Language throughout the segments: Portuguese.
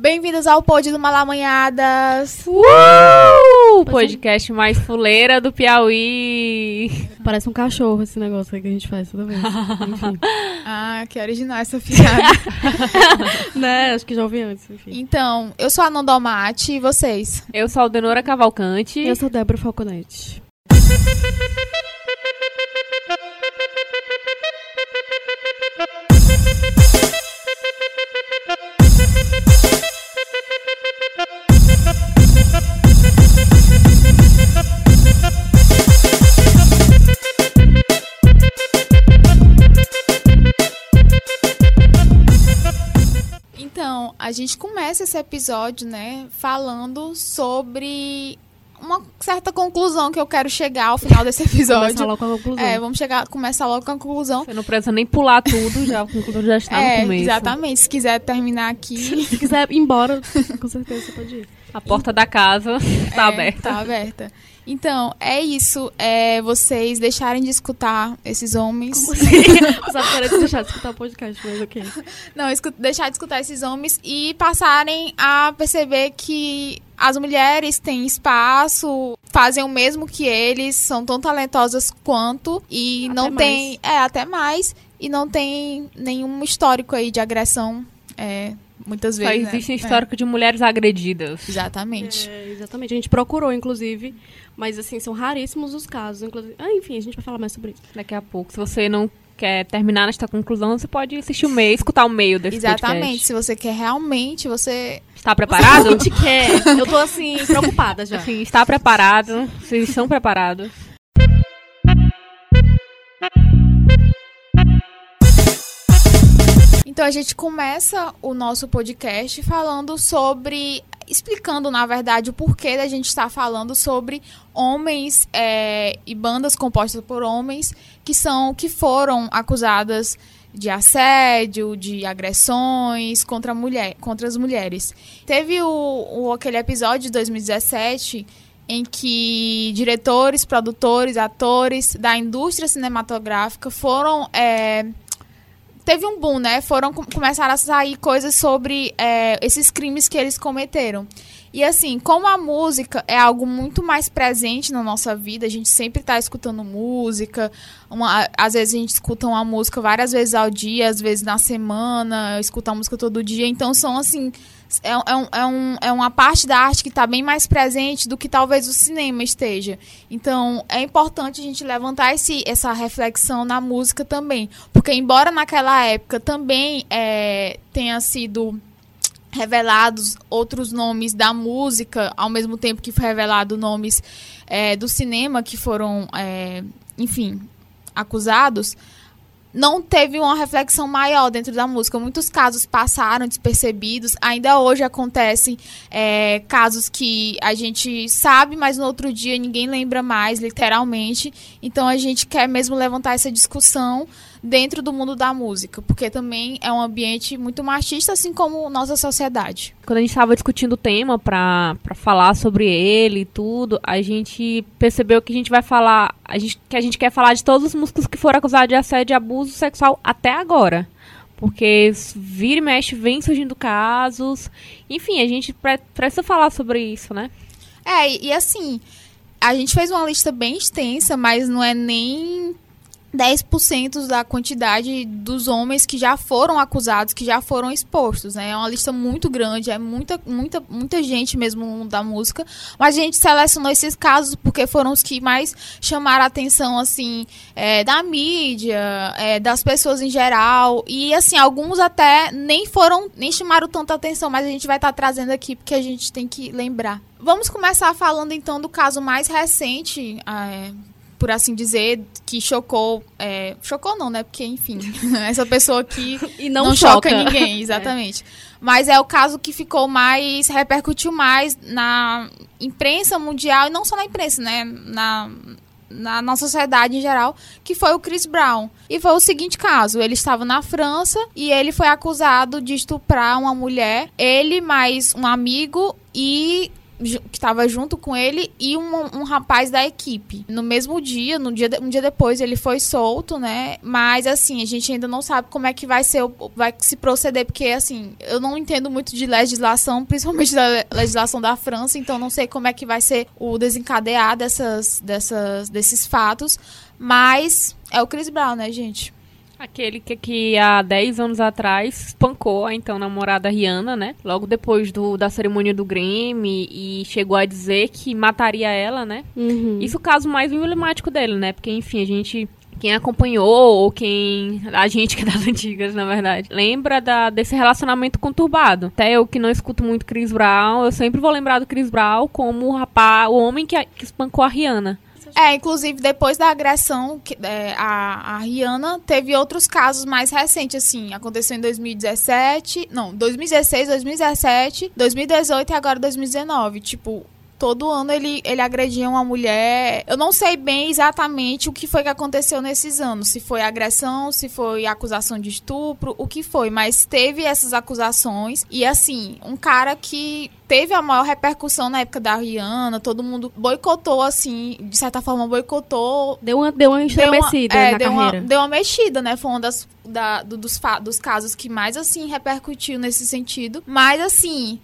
Bem-vindos ao Pod do Malamanhadas. Uh! O podcast mais fuleira do Piauí. Parece um cachorro esse negócio aí que a gente faz toda vez. Enfim. Ah, que original essa piada. né? Acho que já ouvi antes. Enfim. então, eu sou a Nandomate e vocês? Eu sou a Aldenora Cavalcante. Eu sou Débora Falconetti. Gente começa esse episódio, né, falando sobre uma certa conclusão que eu quero chegar ao final desse episódio. Começar logo com a conclusão. É, vamos chegar, começar logo com a conclusão. Você não precisa nem pular tudo, já, o conclusão já está é, no começo. exatamente. Se quiser terminar aqui, Se quiser ir embora, com certeza você pode ir. A porta da casa está é, aberta. Tá aberta. Então, é isso. É vocês deixarem de escutar esses homens. Sabe, parece deixar de escutar o podcast, mas ok. Não, deixar de escutar esses homens e passarem a perceber que as mulheres têm espaço, fazem o mesmo que eles, são tão talentosas quanto e Até não mais. tem, é até mais e não tem nenhum histórico aí de agressão, é, muitas Só vezes. né? existe um É, histórico de mulheres agredidas. exatamente. É, exatamente. A gente procurou, inclusive, mas assim, são raríssimos os casos. Inclusive... Ah, enfim, a gente vai falar mais sobre isso. Daqui a pouco, se você não quer terminar nesta conclusão, você pode assistir o meio, escutar o meio desse Exatamente. podcast. Se você quer realmente, você Está preparado? Você quer? Eu tô assim, preocupada já. Sim, está preparado. Vocês estão preparados? Então a gente começa o nosso podcast falando sobre. explicando, na verdade, o porquê da gente estar falando sobre homens é, e bandas compostas por homens que são. que foram acusadas de assédio, de agressões contra, mulher, contra as mulheres. Teve o, o- aquele episódio de 2017 em que diretores, produtores, atores da indústria cinematográfica foram. é, teve um boom, né? Foram com- começaram a sair coisas sobre é, esses crimes que eles cometeram. E assim, como a música é algo muito mais presente na nossa vida, a gente sempre tá escutando música. uma- às vezes a gente escuta uma música várias vezes ao dia, às vezes na semana, escuta a música todo dia. Então são assim. É, é um- é um- é uma parte da arte que está bem mais presente do que talvez o cinema esteja. Então, é importante a gente levantar esse, essa reflexão na música também. Porque, embora naquela época também é, tenha sido revelados outros nomes da música, ao mesmo tempo que foi revelado nomes é, do cinema que foram, é, enfim, acusados, não teve uma reflexão maior dentro da música. Muitos casos passaram despercebidos. Ainda hoje acontecem é, casos que a gente sabe, mas no outro dia ninguém lembra mais, literalmente. Então a gente quer mesmo levantar essa discussão dentro do mundo da música, porque também é um ambiente muito machista, assim como nossa sociedade. Quando a gente estava discutindo o tema pra falar sobre ele e tudo, a gente percebeu que a gente vai falar. A gente, que a gente quer falar de todos os músicos que foram acusados de assédio e abuso sexual até agora. Porque vira e mexe, vem surgindo casos. Enfim, a gente pre- precisa falar sobre isso, né? É, e assim, a gente fez uma lista bem extensa, mas não é nem 10% da quantidade dos homens que já foram acusados, que já foram expostos, né? É uma lista muito grande, é muita, muita, muita gente mesmo da música. Mas a gente selecionou esses casos porque foram os que mais chamaram a atenção, assim, é, da mídia, é, das pessoas em geral. E, assim, alguns até nem foram, nem chamaram tanta atenção, mas a gente vai estar trazendo aqui porque a gente tem que lembrar. Vamos começar falando, então, do caso mais recente, é, por assim dizer, que chocou. é, chocou não, né? Porque, enfim, essa pessoa aqui E não, não, choca. choca ninguém, exatamente. Mas é o caso que ficou mais, repercutiu mais na imprensa mundial, e não só na imprensa, né? Na, na, na sociedade em geral, que foi o Chris Brown. E foi o seguinte caso: ele estava na França e ele foi acusado de estuprar uma mulher, ele mais um amigo e que tava junto com ele e um, um rapaz da equipe. No mesmo dia, no dia, de- um dia depois, ele foi solto, né? Mas assim, a gente ainda não sabe como é que vai ser, vai se proceder, porque assim, eu não entendo muito de legislação, principalmente da le- legislação da França, então não sei como é que vai ser o desencadear dessas, dessas, desses fatos. Mas é o Chris Brown, né, gente? Aquele que, que há 10 anos atrás espancou a então namorada Rihanna, né? Logo depois do, da cerimônia do Grammy e chegou a dizer que mataria ela, né? Uhum. Isso é o caso mais emblemático dele, né? Porque, enfim, a gente. Quem acompanhou, ou quem. A gente que é das antigas, na verdade, lembra da, desse relacionamento conturbado. Até eu que não escuto muito Chris Brown, eu sempre vou lembrar do Chris Brown como o rapaz, o homem que, que espancou a Rihanna. É, inclusive, depois da agressão, que, é, a, a Rihanna teve outros casos mais recentes, assim. Aconteceu em 2017. Não, 2016, 2017, 2018 e agora 2019. Tipo. Todo ano ele, ele agredia uma mulher. Eu não sei bem exatamente o que foi que aconteceu nesses anos. Se foi agressão, se foi acusação de estupro, o que foi. Mas teve essas acusações. E assim, um cara que teve a maior repercussão na época da Rihanna. Todo mundo boicotou, assim, de certa forma, boicotou Deu uma, deu uma Deu uma- estremecida é, na deu carreira. Uma, deu uma mexida, né? Foi um das, da- do- dos, dos casos que mais, assim, repercutiu nesse sentido. Mas, assim,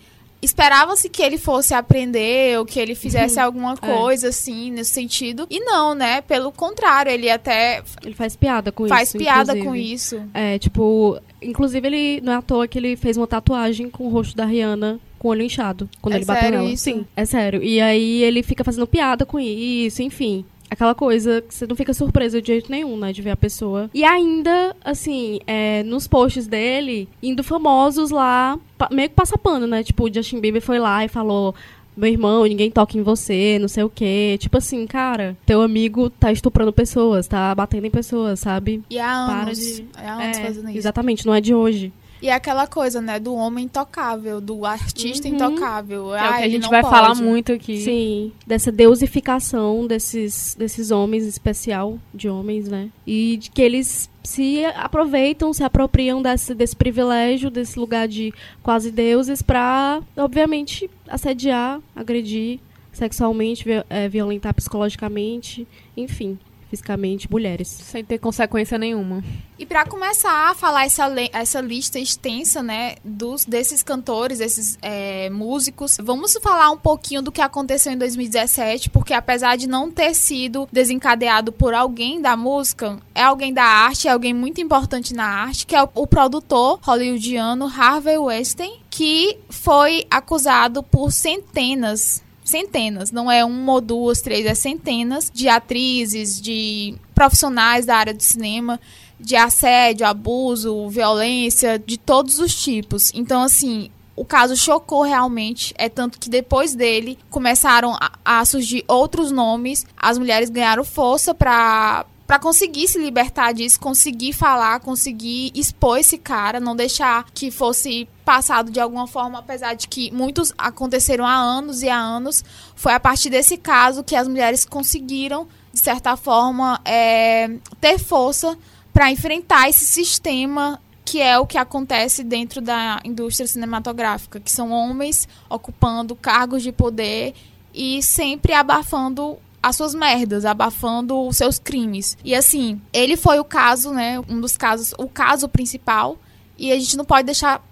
esperava-se que ele fosse aprender ou que ele fizesse Uhum. alguma É. coisa, assim, nesse sentido. E não, né? Pelo contrário, ele até Ele faz piada com faz isso. piada inclusive. com isso. É, tipo, inclusive ele não é à toa que ele fez uma tatuagem com o rosto da Rihanna com o olho inchado quando É ele bateu sério nela. isso? Sim, é sério. E aí ele fica fazendo piada com isso, enfim. Aquela coisa que você não fica surpresa de jeito nenhum, né? De ver a pessoa. E ainda, assim, é, nos posts dele, indo famosos lá, meio que passa pano, né? Tipo, o Justin Bieber foi lá e falou. Meu irmão, ninguém toca em você, não sei o quê. Tipo assim, cara, teu amigo tá estuprando pessoas, tá batendo em pessoas, sabe? E há Para anos. de- É há anos É, fazendo isso. Exatamente, não é de hoje. E é aquela coisa, né? Do homem intocável, do artista Uhum. intocável. É o que a gente vai pode. falar muito aqui. Sim, dessa deusificação desses, desses homens, em especial de homens, né? E de que eles se aproveitam, se apropriam desse, desse privilégio, desse lugar de quase deuses, pra, obviamente, assediar, agredir sexualmente, eh, violentar psicologicamente, enfim, fisicamente, mulheres. Sem ter consequência nenhuma. E pra começar a falar essa, essa lista extensa, né, dos, desses cantores, desses é, músicos, vamos falar um pouquinho do que aconteceu em 2017, porque apesar de não ter sido desencadeado por alguém da música, é alguém da arte, é alguém muito importante na arte, que é o, o produtor hollywoodiano Harvey Weinstein, que foi acusado por centenas centenas, não é uma ou duas, três, é centenas de atrizes, de profissionais da área do cinema, de assédio, abuso, violência, de todos os tipos. Então, assim, o caso chocou realmente. É tanto que depois dele começaram a, a surgir outros nomes. As mulheres ganharam força para para conseguir se libertar disso, conseguir falar, conseguir expor esse cara, não deixar que fosse passado de alguma forma, apesar de que muitos aconteceram há anos e há anos. Foi a partir desse caso que as mulheres conseguiram, de certa forma, é, ter força para enfrentar esse sistema que é o que acontece dentro da indústria cinematográfica, que são homens ocupando cargos de poder e sempre abafando as suas merdas, abafando os seus crimes. E assim, ele foi o caso, né, um dos casos, o caso principal, e a gente não pode deixar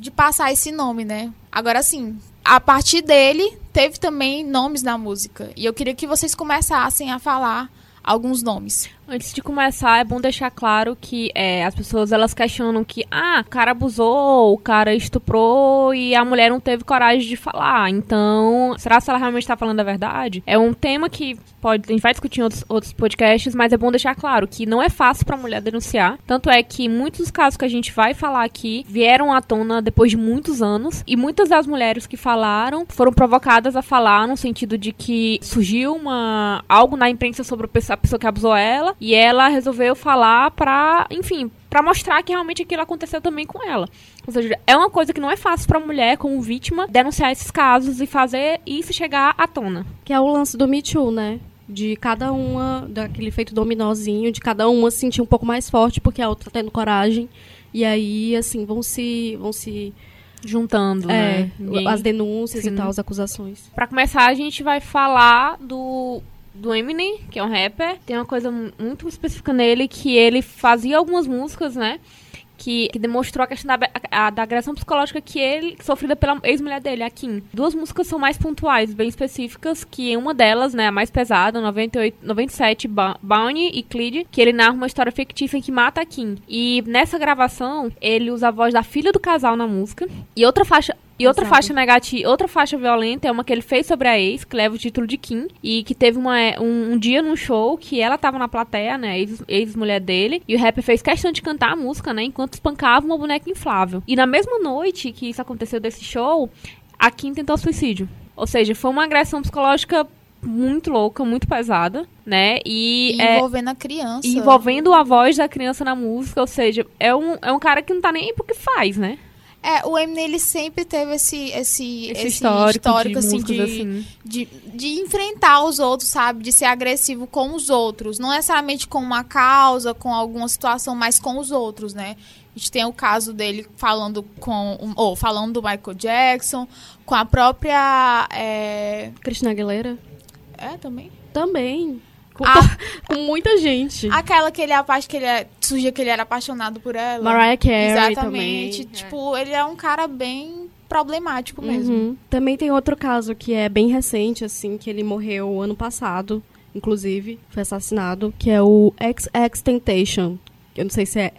de passar esse nome, né? Agora sim, a partir dele teve também nomes na música, e eu queria que vocês começassem a falar alguns nomes. Antes de começar, é bom deixar claro que é, as pessoas elas questionam que ah, o cara abusou, o cara estuprou e a mulher não teve coragem de falar. Então, será que ela realmente está falando a verdade? É um tema que pode, a gente vai discutir em outros, outros podcasts, mas é bom deixar claro que não é fácil para a mulher denunciar. Tanto é que muitos dos casos que a gente vai falar aqui vieram à tona depois de muitos anos e muitas das mulheres que falaram foram provocadas a falar no sentido de que surgiu uma algo na imprensa sobre a pessoa, que abusou ela e ela resolveu falar pra, enfim, pra mostrar que realmente aquilo aconteceu também com ela. Ou seja, é uma coisa que não é fácil pra mulher, como vítima, denunciar esses casos e fazer isso chegar à tona. Que é o lance do Me Too, né? De cada uma, daquele feito dominózinho, de cada uma se sentir um pouco mais forte porque a outra tá tendo coragem. E aí, assim, vão se, vão se juntando, É, né? Ninguém- as denúncias Sim. e tal, as acusações. Pra começar, a gente vai falar do, do Eminem, que é um rapper. Tem uma coisa mu- muito específica nele, que ele fazia algumas músicas, né? Que, que demonstrou a questão da, a- da agressão psicológica que ele sofrida pela ex-mulher dele, a Kim. Duas músicas são mais pontuais, bem específicas, que uma delas, né, a mais pesada, 98, 97, Ba- Bounty e Cleed, que ele narra uma história fictícia em que mata a Kim. E nessa gravação, ele usa a voz da filha do casal na música. E outra faixa e outra Exato. faixa negativa, outra faixa violenta é uma que ele fez sobre a ex, que leva o título de Kim, e que teve uma, um, um dia num show que ela tava na plateia, né, ex- ex-mulher dele, e o rapper fez questão de cantar a música, né, enquanto espancava uma boneca inflável. E na mesma noite que isso aconteceu desse show, a Kim tentou suicídio. Ou seja, foi uma agressão psicológica muito louca, muito pesada, né, e... E é, envolvendo a criança. envolvendo a voz da criança na música, ou seja, é um, é um cara que não tá nem aí pro que faz, né? É, o Eminem ele sempre teve esse esse, Esse, esse histórico, de assim, de, assim. de, de enfrentar os outros, sabe? De ser agressivo com os outros. Não necessariamente com uma causa, com alguma situação, mas com os outros, né? A gente tem o caso dele falando com. Ou falando do Michael Jackson, com a própria. É, Cristina Aguilera? é também. Também. Com, Ah. com muita gente. Aquela que ele é apa- que ele é, surgia que ele era apaixonado por ela. Mariah Carey Exatamente. também. Tipo, ele é um cara bem problemático mesmo. Uhum. Também tem outro caso que é bem recente, assim, que ele morreu ano passado, inclusive, foi assassinado, que é o XX Temptation. Eu não sei se é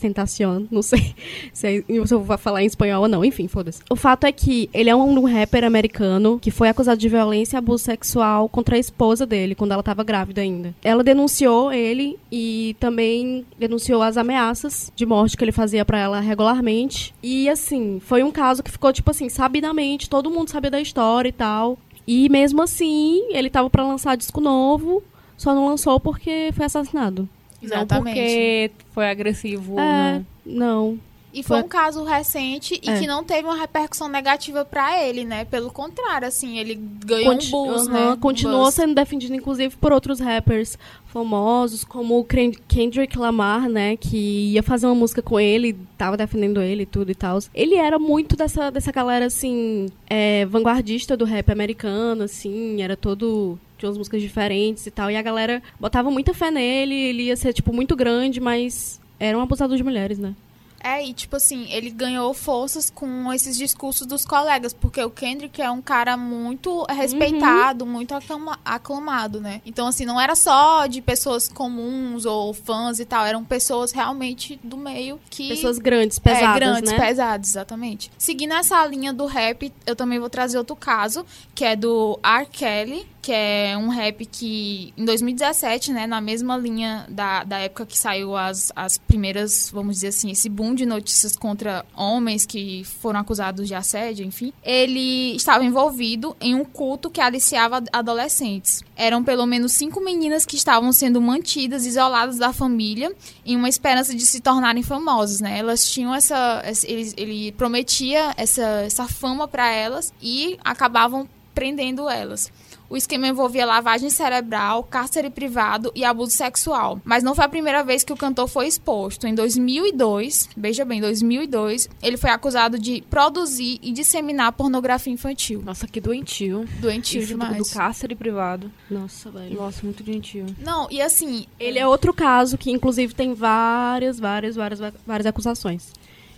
Tentacion, não sei se, é, se eu vou falar em espanhol ou não, enfim, foda-se. O fato é que ele é um rapper americano que foi acusado de violência e abuso sexual contra a esposa dele, quando ela estava grávida ainda. Ela denunciou ele e também denunciou as ameaças de morte que ele fazia pra ela regularmente. E assim, foi um caso que ficou tipo assim, sabidamente, todo mundo sabia da história e tal. E mesmo assim, ele tava pra lançar disco novo, só não lançou porque foi assassinado. Exatamente. Não porque foi agressivo. É, né? não. E foi Foi- um caso recente e É. que não teve uma repercussão negativa pra ele, né? Pelo contrário, assim, ele ganhou Conti- um buzz, Aham, né? Um Continuou buzz. sendo defendido, inclusive, por outros rappers famosos, como o Ken- Kendrick Lamar, né? Que ia fazer uma música com ele, tava defendendo ele e tudo e tal. Ele era muito dessa, dessa galera, assim, é, vanguardista do rap americano, assim, era todo. Tinha umas músicas diferentes e tal. E a galera botava muita fé nele, ele ia ser, tipo, muito grande, mas era um abusador de mulheres, né? É, e tipo assim, ele ganhou forças com esses discursos dos colegas, porque o Kendrick é um cara muito respeitado, muito aclama- aclamado, né? Então, assim, não era só de pessoas comuns ou fãs e tal, eram pessoas realmente do meio que. Pessoas grandes, pesadas, é, grandes, né? pesados, exatamente. Seguindo essa linha do rap, eu também vou trazer outro caso, que é do R. Kelly, que é um rap que, em 2017, né, na mesma linha da, da época que saiu as, as primeiras, vamos dizer assim, esse boom de notícias contra homens que foram acusados de assédio, enfim, ele estava envolvido em um culto que aliciava adolescentes. Eram pelo menos cinco meninas que estavam sendo mantidas, isoladas da família, em uma esperança de se tornarem famosas, né? Elas tinham essa, ele, ele prometia essa, essa fama para elas e acabavam prendendo elas. O esquema envolvia lavagem cerebral, cárcere privado e abuso sexual. Mas não foi a primeira vez que o cantor foi exposto. Em 2002, veja bem, 2002, ele foi acusado de produzir e disseminar pornografia infantil. Nossa, que doentio. Doentio Isso do, demais. do cárcere privado. Nossa, velho. Nossa, muito doentio. Não, e assim, Ele é outro caso que, inclusive, tem várias, várias, várias, várias acusações.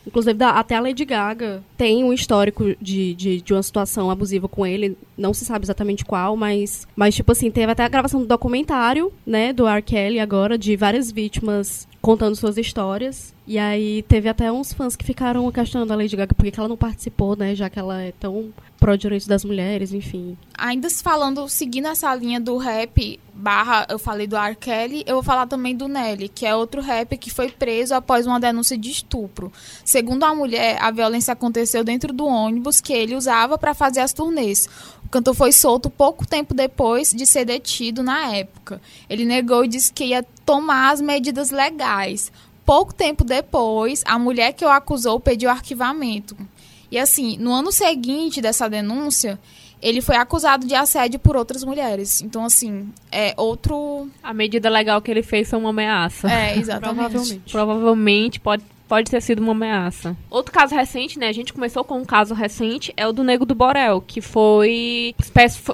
Inclusive, da- até a Lady Gaga tem um histórico de, de, de uma situação abusiva com ele. Não se sabe exatamente qual, mas, mas, tipo assim, teve até a gravação do documentário, né, do R. Kelly agora, de várias vítimas contando suas histórias. E aí teve até uns fãs que ficaram questionando a Lady Gaga por que que ela não participou, né, já que ela é tão pró-direitos das mulheres, enfim. ainda falando, seguindo essa linha do rap, barra, eu falei do R. Kelly, eu vou falar também do Nelly, que é outro rap que foi preso após uma denúncia de estupro. Segundo a mulher, a violência aconteceu dentro do ônibus que ele usava para fazer as turnês. O cantor foi solto pouco tempo depois de ser detido na época. Ele negou e disse que ia tomar as medidas legais. Pouco tempo depois, a mulher que o acusou pediu arquivamento. E assim, no ano seguinte dessa denúncia, ele foi acusado de assédio por outras mulheres. Então, assim, é outro. A medida legal que ele fez foi uma ameaça. É, exatamente. Provavelmente. Provavelmente pode, pode ter sido uma ameaça. Outro caso recente, né? A gente começou com um caso recente, é o do Nego do Borel, que foi.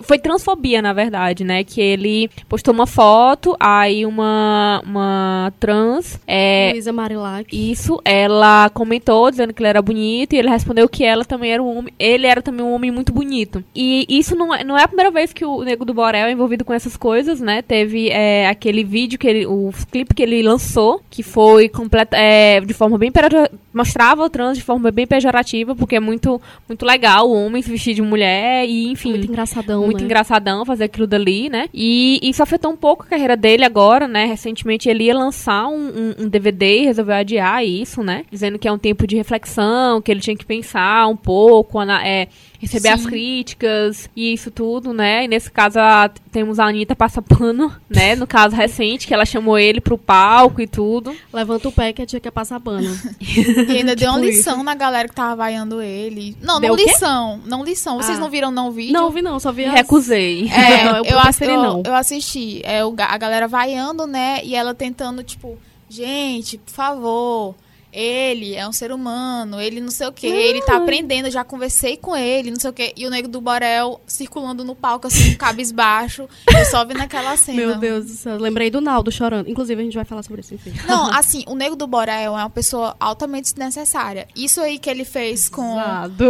Foi transfobia, na verdade, né? Que ele postou uma foto, aí uma, uma trans. É, Luísa Marilac. Isso, ela comentou dizendo que ele era bonito e ele respondeu que ela também era um homem. Ele era também um homem muito bonito. E isso não é, não é a primeira vez que o Nego do Borel é envolvido com essas coisas, né? Teve é, aquele vídeo que ele. O clipe que ele lançou, que foi completa, é, de forma bem mostrava o trans de forma bem pejorativa, porque é muito, muito legal o homem se vestir de mulher e, enfim. Muito engraçadão. Muito né? engraçadão fazer aquilo dali, né? E isso afetou um pouco a carreira dele agora, né? Recentemente ele ia lançar um, um, um DVD e resolveu adiar isso, né? Dizendo que é um tempo de reflexão, que ele tinha que pensar um pouco, é, receber Sim. as críticas e isso tudo, né? E nesse caso a, temos a Anitta pano, né? No caso recente, que ela chamou ele pro palco e tudo. Levanta o pé que a tia quer passar pano. e ainda deu uma tipo lição isso. na galera que tava vaiando ele. Não, deu não lição. Não lição. Vocês ah. não viram não o vídeo? Não vi não, só vi as... Recusei. É, eu, eu, eu, não. eu assisti. É, o, a galera vaiando, né? E ela tentando, tipo, gente, por favor ele é um ser humano, ele não sei o que, ele tá aprendendo, já conversei com ele, não sei o que. E o Nego do Borel circulando no palco, assim, cabisbaixo. Eu só vi naquela cena. Meu Deus do céu, lembrei do Naldo chorando. Inclusive, a gente vai falar sobre isso, enfim. Não, assim, o Nego do Borel é uma pessoa altamente desnecessária. Isso aí que ele fez com. Exato.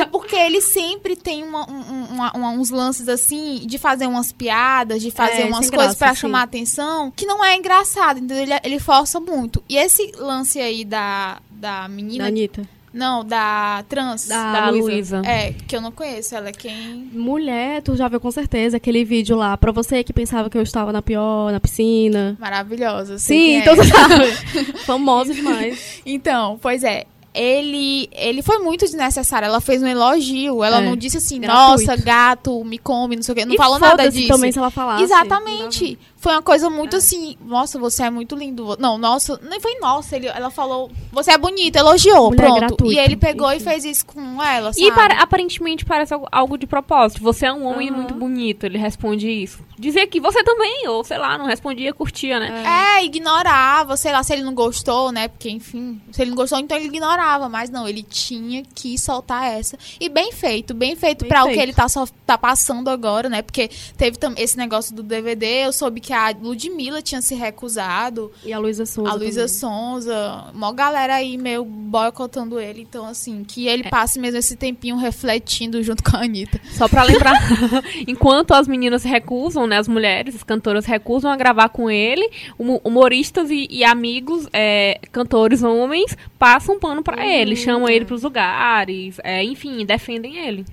É, porque ele sempre tem uma, uma, uma, uns lances assim, de fazer umas piadas, de fazer é, umas coisas para chamar atenção, que não é engraçado, entendeu? Ele, ele força muito. E esse lance aí da, da menina. Da Anitta. Não, da trans. Da, da Luísa. É, que eu não conheço. Ela é quem. Mulher, tu já viu com certeza aquele vídeo lá. Pra você que pensava que eu estava na pior, na piscina. Maravilhosa. Sim, então é. sabe. Famosa demais. Então, pois é ele, ele foi muito desnecessário. Ela fez um elogio. Ela é, não disse assim, gratuito. nossa, gato, me come, não sei o quê. Não e falou nada disso. também se ela falasse. Exatamente. Foi uma coisa muito é. assim, nossa, você é muito lindo. Não, nossa, nem foi nossa. Ele, ela falou, você é bonita, elogiou, Mulher pronto. Gratuito, e ele pegou enfim. e fez isso com ela, sabe? E para, aparentemente parece algo de propósito. Você é um homem uhum. muito bonito, ele responde isso. Dizer que você também, ou sei lá, não respondia, curtia, né? É. é, ignorava, sei lá, se ele não gostou, né? Porque, enfim, se ele não gostou, então ele ignorava. Mas não, ele tinha que soltar essa. E bem feito, bem feito feito. o que ele tá, só, tá passando agora, né? Porque teve esse negócio do DVD, eu soube que a Ludmilla tinha se recusado. E a Luísa Sonza. A Luísa Sonza. Mó galera aí meio boicotando ele. Então, assim, que ele é. passe mesmo esse tempinho refletindo junto com a Anitta. Só pra lembrar, enquanto as meninas recusam, né? As mulheres, as cantoras recusam a gravar com ele, humoristas e, e amigos, é, cantores homens, passam pano pra uhum. ele, chamam ele pros lugares, é, enfim, defendem ele.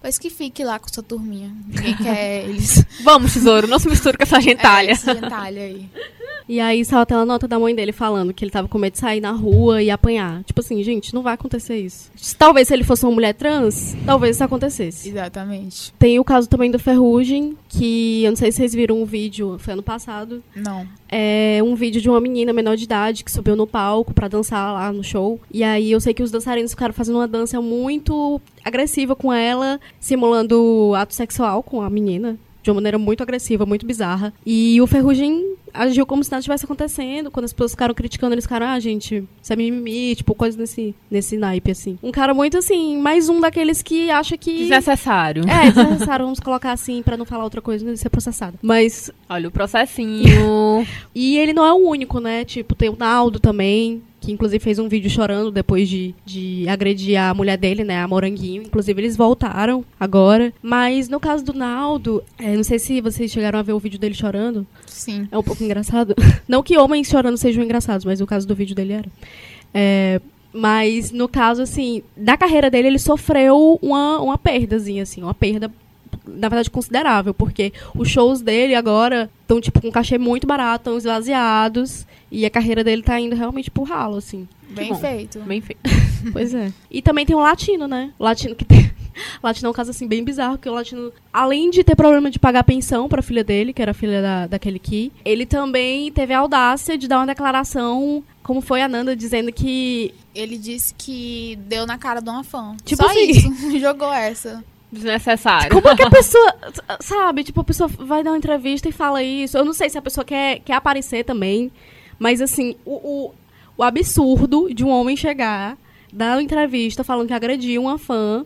Pois que fique lá com sua turminha. Ninguém quer eles. Vamos, tesouro, não se misture com essa gentalha. É, essa gentalha aí. E aí só tem uma nota da mãe dele falando que ele tava com medo de sair na rua e apanhar. Tipo assim, gente, não vai acontecer isso. Talvez se ele fosse uma mulher trans, talvez isso acontecesse. Exatamente. Tem o caso também do Ferrugem, que eu não sei se vocês viram um vídeo, foi ano passado. Não. É um vídeo de uma menina menor de idade que subiu no palco para dançar lá no show. E aí eu sei que os dançarinos ficaram fazendo uma dança muito agressiva com ela, simulando ato sexual com a menina de uma maneira muito agressiva, muito bizarra. E o Ferrugem agiu como se nada estivesse acontecendo. Quando as pessoas ficaram criticando, eles ficaram, ah, gente, isso é mimimi, tipo, coisa nesse, nesse naipe, assim. Um cara muito, assim, mais um daqueles que acha que... Desnecessário. É, desnecessário, vamos colocar assim, para não falar outra coisa, não ser processado. Mas... Olha o processinho. e ele não é o único, né? Tipo, tem o Naldo também, que inclusive fez um vídeo chorando depois de, de agredir a mulher dele, né, a Moranguinho. Inclusive eles voltaram agora. Mas no caso do Naldo, é, não sei se vocês chegaram a ver o vídeo dele chorando. Sim. É um pouco engraçado. Não que homens chorando sejam engraçados, mas o caso do vídeo dele era. É, mas no caso, assim, da carreira dele, ele sofreu uma, uma perdazinha, assim, uma perda na verdade, considerável, porque os shows dele agora estão, tipo, com um cachê muito barato, estão esvaziados, e a carreira dele tá indo realmente pro ralo, assim. Bem feito. Bem feito. pois é. E também tem o latino, né? O latino que tem. O latino é um caso assim bem bizarro, que o latino, além de ter problema de pagar pensão pra filha dele, que era a filha da, daquele que, ele também teve a audácia de dar uma declaração, como foi a Nanda, dizendo que. Ele disse que deu na cara de uma fã. Tipo Só assim. isso. Jogou essa. Desnecessário. Como é que a pessoa, sabe, tipo, a pessoa vai dar uma entrevista e fala isso. Eu não sei se a pessoa quer, quer aparecer também, mas assim, o, o, o absurdo de um homem chegar, dar uma entrevista falando que agrediu uma fã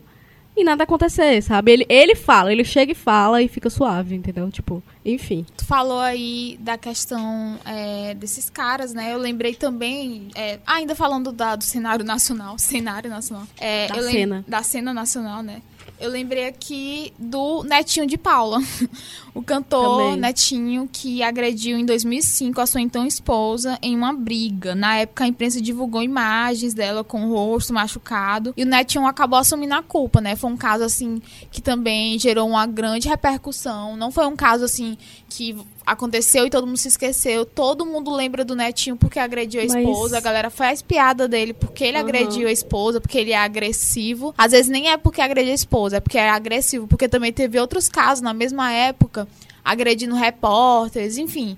e nada acontecer, sabe? Ele, ele fala, ele chega e fala e fica suave, entendeu? Tipo, enfim. Tu falou aí da questão é, desses caras, né? Eu lembrei também, é, ainda falando da, do cenário nacional, cenário nacional. É, Da lem- cena. Da cena nacional, né? Eu lembrei aqui do Netinho de Paula, o cantor Também. Netinho que agrediu em 2005 a sua então esposa em uma briga. Na época a imprensa divulgou imagens dela com o rosto machucado e o Netinho acabou assumindo a culpa, né? Foi um caso assim que também gerou uma grande repercussão. Não foi um caso assim que aconteceu e todo mundo se esqueceu. Todo mundo lembra do Netinho porque agrediu a Mas- esposa. A galera faz piada dele porque ele Aham. agrediu a esposa, porque ele é agressivo. Às vezes nem é porque agrediu a esposa, é porque é agressivo. Porque também teve outros casos na mesma época, agredindo repórteres, enfim.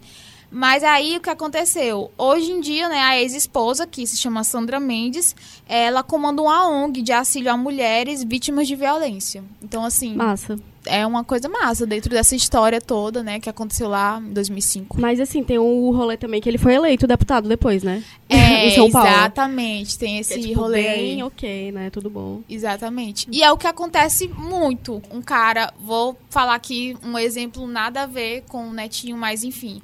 Mas aí o que aconteceu? Hoje em dia, né, a ex-esposa, que se chama Sandra Mendes, ela comanda uma ONG de auxílio a mulheres vítimas de violência. Então, assim, Massa. É uma coisa massa dentro dessa história toda, né, que aconteceu lá em 2005. Mas assim, tem o rolê também que ele foi eleito deputado depois, né? É, em São Paulo. exatamente, tem esse Que é, tipo, rolê bem ok, né? Tudo bom. Exatamente. E é o que acontece muito. Um cara, vou falar aqui um exemplo nada a ver com o Netinho, mas enfim.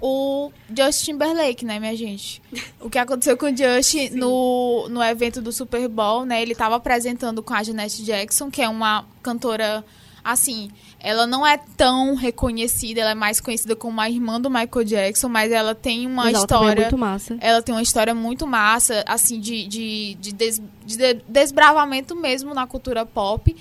O Justin Timberlake, né, minha gente? O que aconteceu com o Justin no, no evento do Super Bowl, né? Ele tava apresentando com a Janet Jackson, que é uma cantora, assim, ela não é tão reconhecida, ela é mais conhecida como a irmã do Michael Jackson, mas ela tem uma Mas ela também história é muito massa. ela tem uma história muito massa, assim, de, de, de, des- de de- desbravamento mesmo na cultura pop.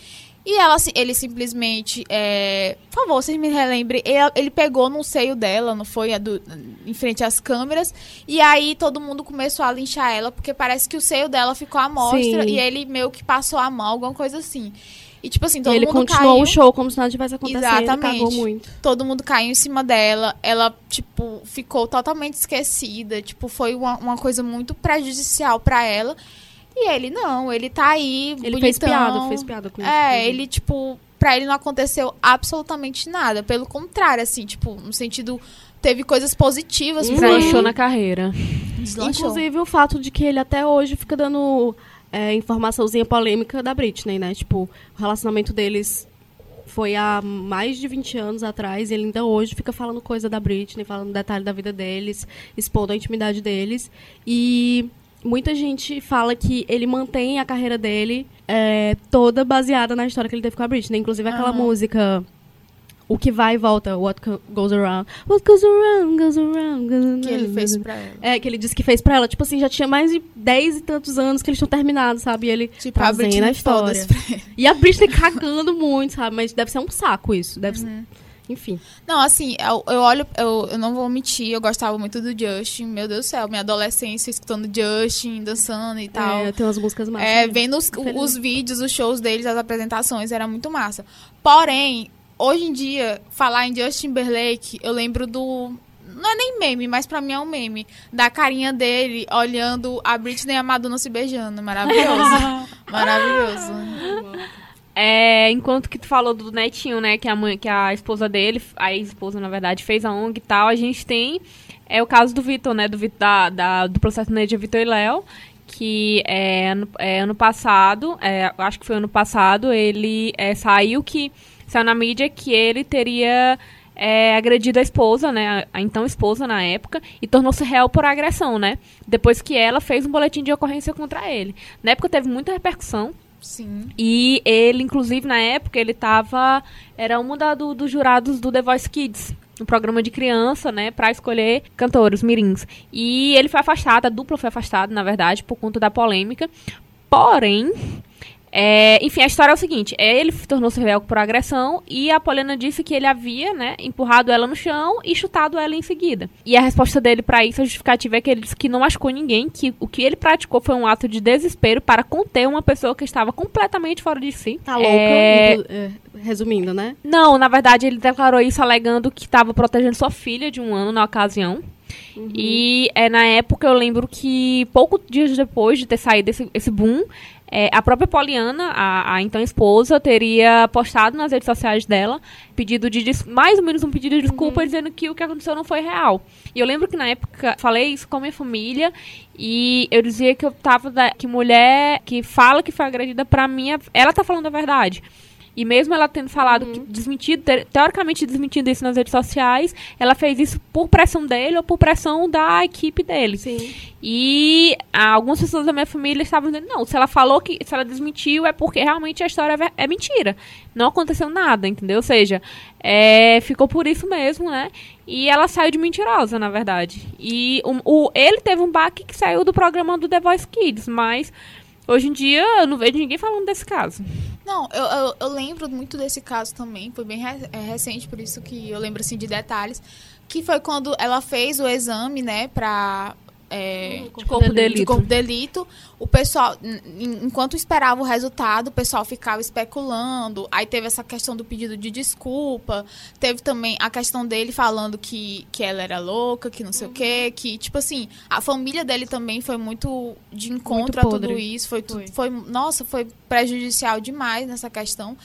E ela, assim, ele simplesmente, é... por favor, vocês me relembrem, ele, ele pegou no seio dela, não foi? Do- em frente às câmeras. E aí todo mundo começou a linchar ela, porque parece que o seio dela ficou à mostra Sim. e ele meio que passou a mão, alguma coisa assim. E tipo assim, E todo ele mundo continuou caiu o show como se nada tivesse acontecendo. Exatamente. Cagou muito. todo mundo caiu em cima dela. Ela, tipo, ficou totalmente esquecida. Tipo, foi uma, uma coisa muito prejudicial pra ela. E ele, não, ele tá aí, Ele bonitão. fez piada, fez piada com isso. É, ele, tipo, pra ele não aconteceu absolutamente nada. Pelo contrário, assim, tipo, no sentido. Teve coisas positivas Uhum. pra Deslanchou ele. na carreira. Deslanchou. Inclusive o fato de que ele até hoje fica dando é, informaçãozinha polêmica da Britney, né? Tipo, o relacionamento deles foi há mais de 20 anos atrás e ele ainda hoje fica falando coisa da Britney, falando detalhe da vida deles, expondo a intimidade deles. E muita gente fala que ele mantém a carreira dele é, toda baseada na história que ele teve com a Britney. Inclusive aquela Aham. música... O que vai e volta, what goes around. What goes around, goes around, goes around. Que ele fez pra ela. É, que ele disse que fez pra ela. Tipo assim, já tinha mais de 10 e tantos anos que eles tinham terminado, sabe? E ele Tipo, a trazendo Britney a história. E a Britney cagando muito, sabe? Mas deve ser um saco isso. Deve ser- Uhum. Enfim. Não, assim, eu, eu olho, eu, eu não vou mentir, eu gostava muito do Justin, meu Deus do céu, minha adolescência escutando Justin, dançando e tal. É, tem umas músicas mais. É, vendo os, os vídeos, os shows deles, as apresentações, era muito massa. Porém, hoje em dia, falar em Justin Timberlake, eu lembro do. Não é nem meme, mas pra mim é um meme. Da carinha dele olhando a Britney e a Madonna se beijando. Maravilhoso. Maravilhoso. É, enquanto que tu falou do Netinho, né, que a mãe, que a esposa dele, a ex-esposa, na verdade, fez a ONG e tal, a gente tem é o caso do Vitor, né, do Vitor da, da- do processo Neide Vitor e Léo, que é, ano, é, ano passado, é, acho que foi ano passado, ele é, saiu que saiu na mídia que ele teria é, agredido a esposa, né, a, então esposa na época, e tornou-se réu por agressão, né, depois que ela fez um boletim de ocorrência contra ele. Na época teve muita repercussão, Sim. e ele, inclusive, na época, ele tava. Era um da, do- dos jurados do The Voice Kids. Um programa de criança, né? Pra escolher cantores, mirins. E ele foi afastado, a dupla foi afastada, na verdade, por conta da polêmica. Porém. É, enfim, a história é o seguinte: é, ele tornou-se réu por agressão e a Poliana disse que ele havia, né, empurrado ela no chão e chutado ela em seguida. E a resposta dele pra isso, a justificativa é que ele disse que não machucou ninguém, que o que ele praticou foi um ato de desespero para conter uma pessoa que estava completamente fora de si. Tá louca. É, é, resumindo, né? Não, na verdade ele declarou isso alegando que estava protegendo sua filha de um ano na ocasião. E é, na época eu lembro que pouco dias depois de ter saído esse, esse boom, é, a própria Poliana, a, a, então esposa, teria postado nas redes sociais dela pedido de mais ou menos um pedido de desculpa uhum. dizendo que o que aconteceu não foi real. E eu lembro que na época falei isso com a minha família e eu dizia que eu tava da, que mulher que fala que foi agredida para mim, ela tá falando a verdade. E mesmo ela tendo falado, uhum. que, desmentido, teoricamente desmentindo isso nas redes sociais, ela fez isso por pressão dele ou por pressão da equipe dele. Sim. E algumas pessoas da minha família estavam dizendo, não, se ela falou que, se ela desmentiu, é porque realmente a história é, é mentira. Não aconteceu nada, entendeu? Ou seja, é, ficou por isso mesmo, né? E ela saiu de mentirosa, na verdade. E o, o, ele teve um baque que saiu do programa do The Voice Kids, mas Hoje em dia, eu não vejo ninguém falando desse caso. Não, eu, eu, eu lembro muito desse caso também. Foi bem re é, recente, por isso que eu lembro, assim, de detalhes. Que foi quando ela fez o exame, né, pra é, de corpo de delito. De corpo delito. O pessoal, enquanto esperava o resultado, o pessoal ficava especulando. Aí teve essa questão do pedido de desculpa. Teve também a questão dele falando que, que ela era louca, que não sei uhum. o quê. Que, tipo assim, a família dele também foi muito de encontro muito a tudo isso. Foi, foi. foi, nossa, foi prejudicial demais nessa questão.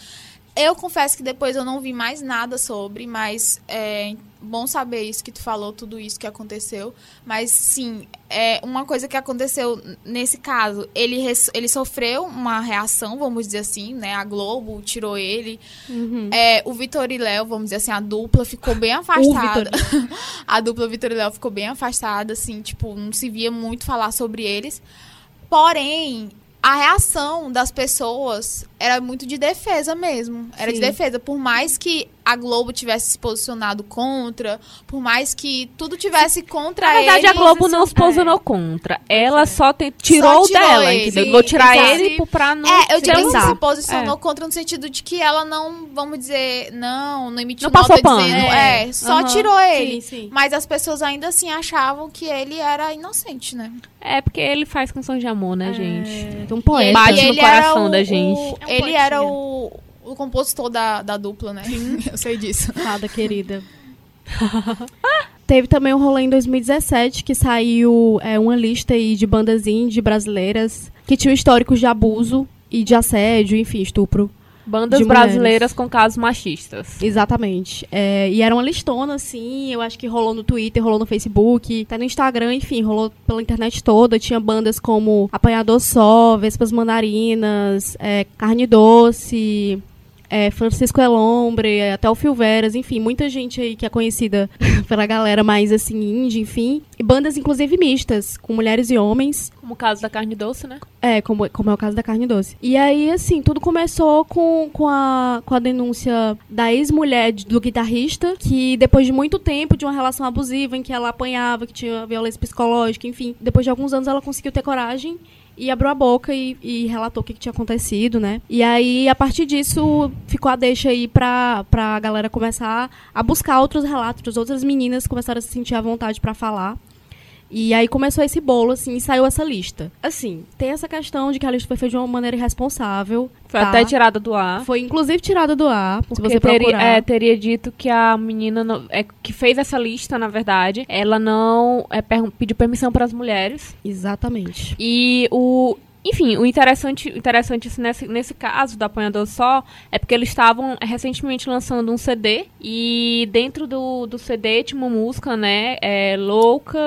Eu confesso que depois eu não vi mais nada sobre, mas é bom saber isso que tu falou, tudo isso que aconteceu. Mas sim, é uma coisa que aconteceu nesse caso, ele, ele sofreu uma reação, vamos dizer assim, né? A Globo tirou ele. Uhum. É, o Vitor e Léo, vamos dizer assim, a dupla ficou bem afastada. a dupla Vitor e Léo ficou bem afastada, assim, tipo, não se via muito falar sobre eles. Porém, a reação das pessoas era muito de defesa mesmo. Era Sim. de defesa. Por mais que a Globo tivesse se posicionado contra, por mais que tudo tivesse contra ele. Na verdade, eles, a Globo não se posicionou é. contra. Ela é. só te, tirou, só tirou dela, ele. entendeu? Vou tirar Exato. ele pra não. É, eu digo que se posicionou é. contra no sentido de que ela não, vamos dizer, não, não emitiu não nota pano. dizendo. É, só uhum. tirou ele. Sim, sim. Mas as pessoas ainda assim achavam que ele era inocente, né? É, porque ele faz canção de amor, né, é. gente? Um poeta. No coração o, da gente. Um ele era o o compositor da, da dupla, né? Eu sei disso. Fada querida. Teve também um rolê em 2017 que saiu é, uma lista aí de bandas indie brasileiras que tinham históricos de abuso e de assédio, enfim, estupro. Bandas brasileiras com casos machistas. Exatamente. É, e era uma listona, assim, eu acho que rolou no Twitter, rolou no Facebook, até no Instagram, enfim, rolou pela internet toda. Tinha bandas como Apanhador Só, Vespas Mandarinas, é, Carne Doce, é, Francisco Elombre, até o Phil Veras, enfim, muita gente aí que é conhecida pela galera mais assim, indie, enfim. E bandas, inclusive, mistas, com mulheres e homens. Como o caso da carne doce, né? É, como, como é o caso da carne doce. E aí, assim, tudo começou com, com, a, com a denúncia da ex-mulher do guitarrista, que depois de muito tempo de uma relação abusiva, em que ela apanhava, que tinha violência psicológica, enfim, depois de alguns anos ela conseguiu ter coragem e abriu a boca e, e relatou o que, que, tinha acontecido, né? E aí, a partir disso, ficou a deixa aí pra, pra galera começar a buscar outros relatos, outras meninas começaram a se sentir à vontade para falar. E aí começou esse bolo, assim, e saiu essa lista. Assim, tem essa questão de que a lista foi feita de uma maneira irresponsável. Foi tá? até tirada do ar. Foi inclusive tirada do ar, Porque se você teria, é, teria dito que a menina não, é, que fez essa lista, na verdade, ela não é, per, pediu permissão para as mulheres. Exatamente. E o enfim, o interessante, interessante assim, nesse, nesse caso do Apanhador Só é porque eles estavam recentemente lançando um CD e dentro do, do CD tinha uma música, né? É, louca.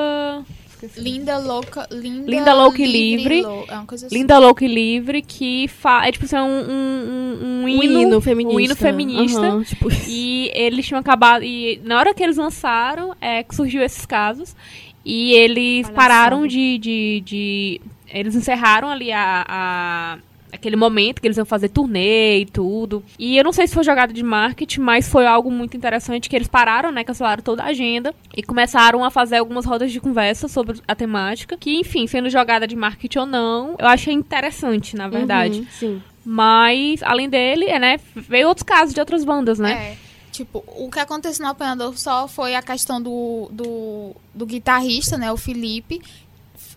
Linda, louca, linda, linda louca e livre. Lou é uma coisa assim. Linda, louca e livre, que fa é tipo assim, um, um, um, um hino, hino feminista. Um hino feminista. Uhum, tipo e eles tinham acabado. E na hora que eles lançaram, é que surgiu esses casos. E eles pararam de, de, de eles encerraram ali a, a, aquele momento que eles iam fazer turnê e tudo. E eu não sei se foi jogada de marketing, mas foi algo muito interessante que eles pararam, né, cancelaram toda a agenda e começaram a fazer algumas rodas de conversa sobre a temática, que enfim, sendo jogada de marketing ou não, eu achei interessante, na verdade. Uhum, sim. Mas além dele, é, né, veio outros casos de outras bandas, né? É. Tipo, o que aconteceu no Apanhador só foi a questão do, do, do guitarrista, né, o Felipe,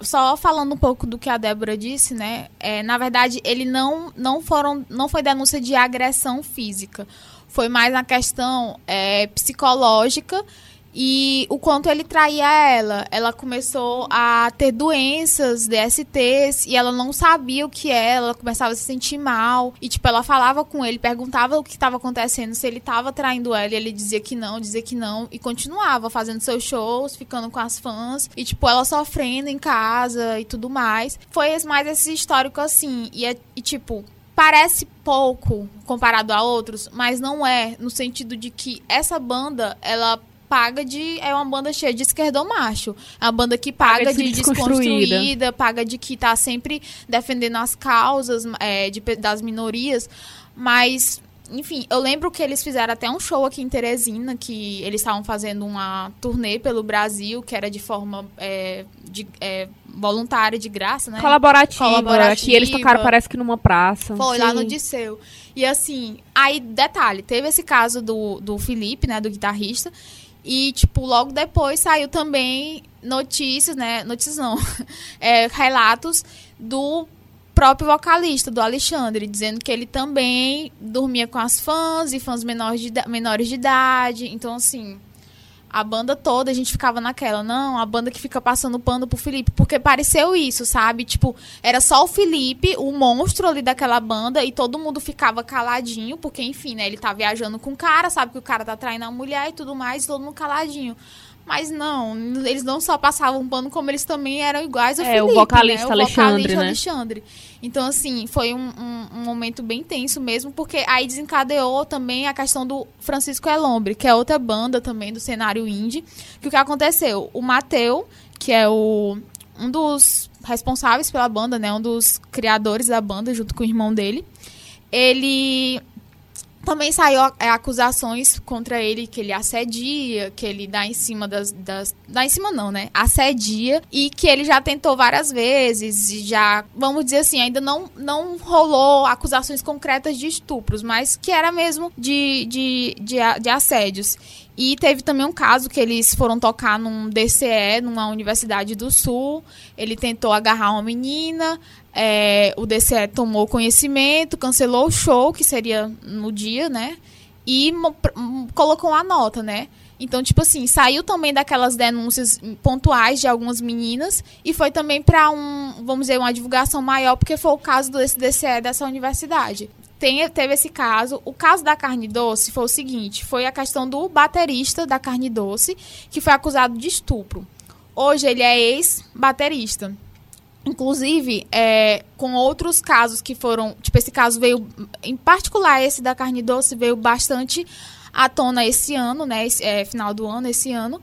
só falando um pouco do que a Débora disse, né? É, na verdade, ele não, não foram, não foi denúncia de agressão física. Foi mais na questão é, psicológica e o quanto ele traía ela. Ela começou a ter doenças, DSTs, e ela não sabia o que era, ela começava a se sentir mal. E, tipo, ela falava com ele, perguntava o que estava acontecendo, se ele estava traindo ela, e ele dizia que não, dizia que não, e continuava fazendo seus shows, ficando com as fãs, e, tipo, ela sofrendo em casa e tudo mais. Foi mais esse histórico assim, e, é, e tipo, parece pouco comparado a outros, mas não é, no sentido de que essa banda, ela paga de. É uma banda cheia de esquerdomacho. É uma banda que paga, paga de, de desconstruída, paga de que tá sempre defendendo as causas é, de, das minorias. Mas enfim, eu lembro que eles fizeram até um show aqui em Teresina, que eles estavam fazendo uma turnê pelo Brasil, que era de forma é, de, é, voluntária, de graça, né? Colaborativa. Colaborativa. Que eles tocaram, parece que numa praça. Foi, Sim. lá no Disseu. E assim, aí, detalhe, teve esse caso do, do Felipe, né, do guitarrista, e, tipo, logo depois saiu também notícias, né? Notícias não. É, relatos do próprio vocalista, do Alexandre, dizendo que ele também dormia com as fãs e fãs menores de, menores de idade. Então, assim, a banda toda, a gente ficava naquela, não, a banda que fica passando pano pro Felipe, porque pareceu isso, sabe? Tipo, era só o Felipe, o monstro ali daquela banda, e todo mundo ficava caladinho, porque, enfim, né, ele tá viajando com o cara, sabe que o cara tá traindo a mulher e tudo mais, e todo mundo caladinho. Mas não, eles não só passavam pano, como eles também eram iguais ao é, Felipe, o vocalista né? O Alexandre, vocalista né? Alexandre. Então, assim, foi um, um, um, momento bem tenso mesmo, porque aí desencadeou também a questão do Francisco Elombre, que é outra banda também do cenário indie. Que o que aconteceu? O Mateu, que é o, um dos responsáveis pela banda, né? Um dos criadores da banda, junto com o irmão dele. Ele também saiu é, acusações contra ele que ele assedia, que ele dá em cima das, das. Dá em cima não, né? Assedia. E que ele já tentou várias vezes. E já, vamos dizer assim, ainda não, não rolou acusações concretas de estupros, mas que era mesmo de, de, de, de assédios. E teve também um caso que eles foram tocar num DCE, numa universidade do Sul. Ele tentou agarrar uma menina, é, o DCE tomou conhecimento, cancelou o show, que seria no dia, né? E colocou uma nota, né? Então, tipo assim, saiu também daquelas denúncias pontuais de algumas meninas e foi também para um, vamos dizer, uma divulgação maior, porque foi o caso desse DCE dessa universidade tem, teve esse caso. O caso da carne doce foi o seguinte: foi a questão do baterista da carne doce, que foi acusado de estupro. Hoje ele é ex-baterista. Inclusive, é, com outros casos que foram. Tipo, esse caso veio. Em particular, esse da carne doce veio bastante à tona esse ano, né? Esse, é, final do ano, esse ano.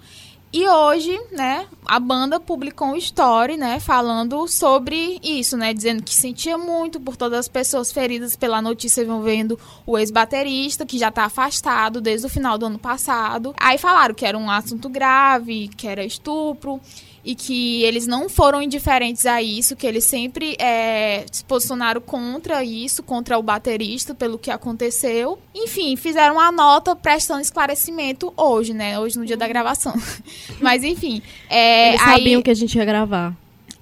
E hoje, né, a banda publicou um story, né, falando sobre isso, né, dizendo que sentia muito por todas as pessoas feridas pela notícia envolvendo o ex-baterista, que já está afastado desde o final do ano passado. Aí falaram que era um assunto grave, que era estupro, e que eles não foram indiferentes a isso, que eles sempre é, se posicionaram contra isso, contra o baterista, pelo que aconteceu. Enfim, fizeram uma nota prestando esclarecimento hoje, né? Hoje no dia da gravação. Mas enfim. É, eles sabiam aí... que a gente ia gravar.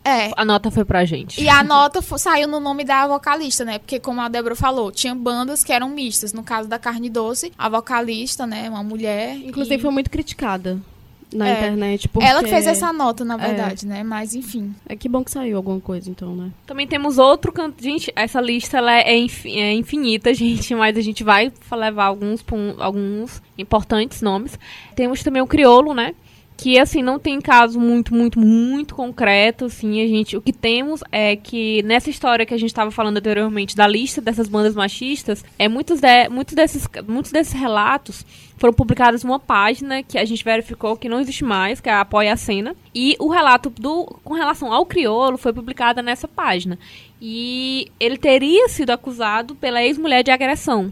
É. A nota foi pra gente. E a nota saiu no nome da vocalista, né? Porque, como a Débora falou, tinha bandas que eram mistas. No caso da Carne Doce, a vocalista, né? Uma mulher. Inclusive, e... foi muito criticada na é. internet. Porque... Ela que fez essa nota, na é. verdade, é. né? Mas enfim. É que bom que saiu alguma coisa, então, né? Também temos outro canto. Gente, essa lista ela é, é infinita, gente, mas a gente vai levar alguns, alguns importantes nomes. Temos também o Criolo, né? Que assim não tem caso muito muito muito concreto assim a gente o que temos é que nessa história que a gente estava falando anteriormente da lista dessas bandas machistas é muitos de, muitos desses muitos desses relatos foram publicados numa página que a gente verificou que não existe mais que é a Apoia a Cena e o relato do com relação ao crioulo foi publicado nessa página. E ele teria sido acusado pela ex-mulher de agressão.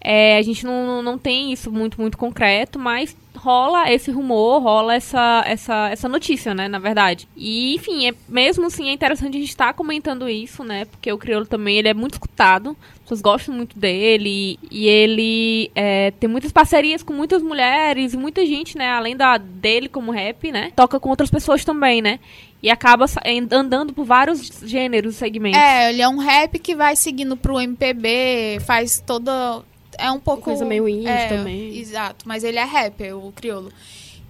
É, a gente não, não tem isso muito, muito concreto, mas rola esse rumor, rola essa, essa, essa notícia, né, na verdade. E, enfim, é, mesmo assim, é interessante a gente estar tá comentando isso, né, porque o Criolo também, ele é muito escutado, as pessoas gostam muito dele, e ele é, tem muitas parcerias com muitas mulheres e muita gente, né, além da, dele como rap, né, toca com outras pessoas também, né. E acaba andando por vários gêneros segmentos. É, ele é um rap que vai seguindo pro MPB, faz toda é um pouco. Coisa meio indie é, também. Exato, mas ele é rapper, o crioulo.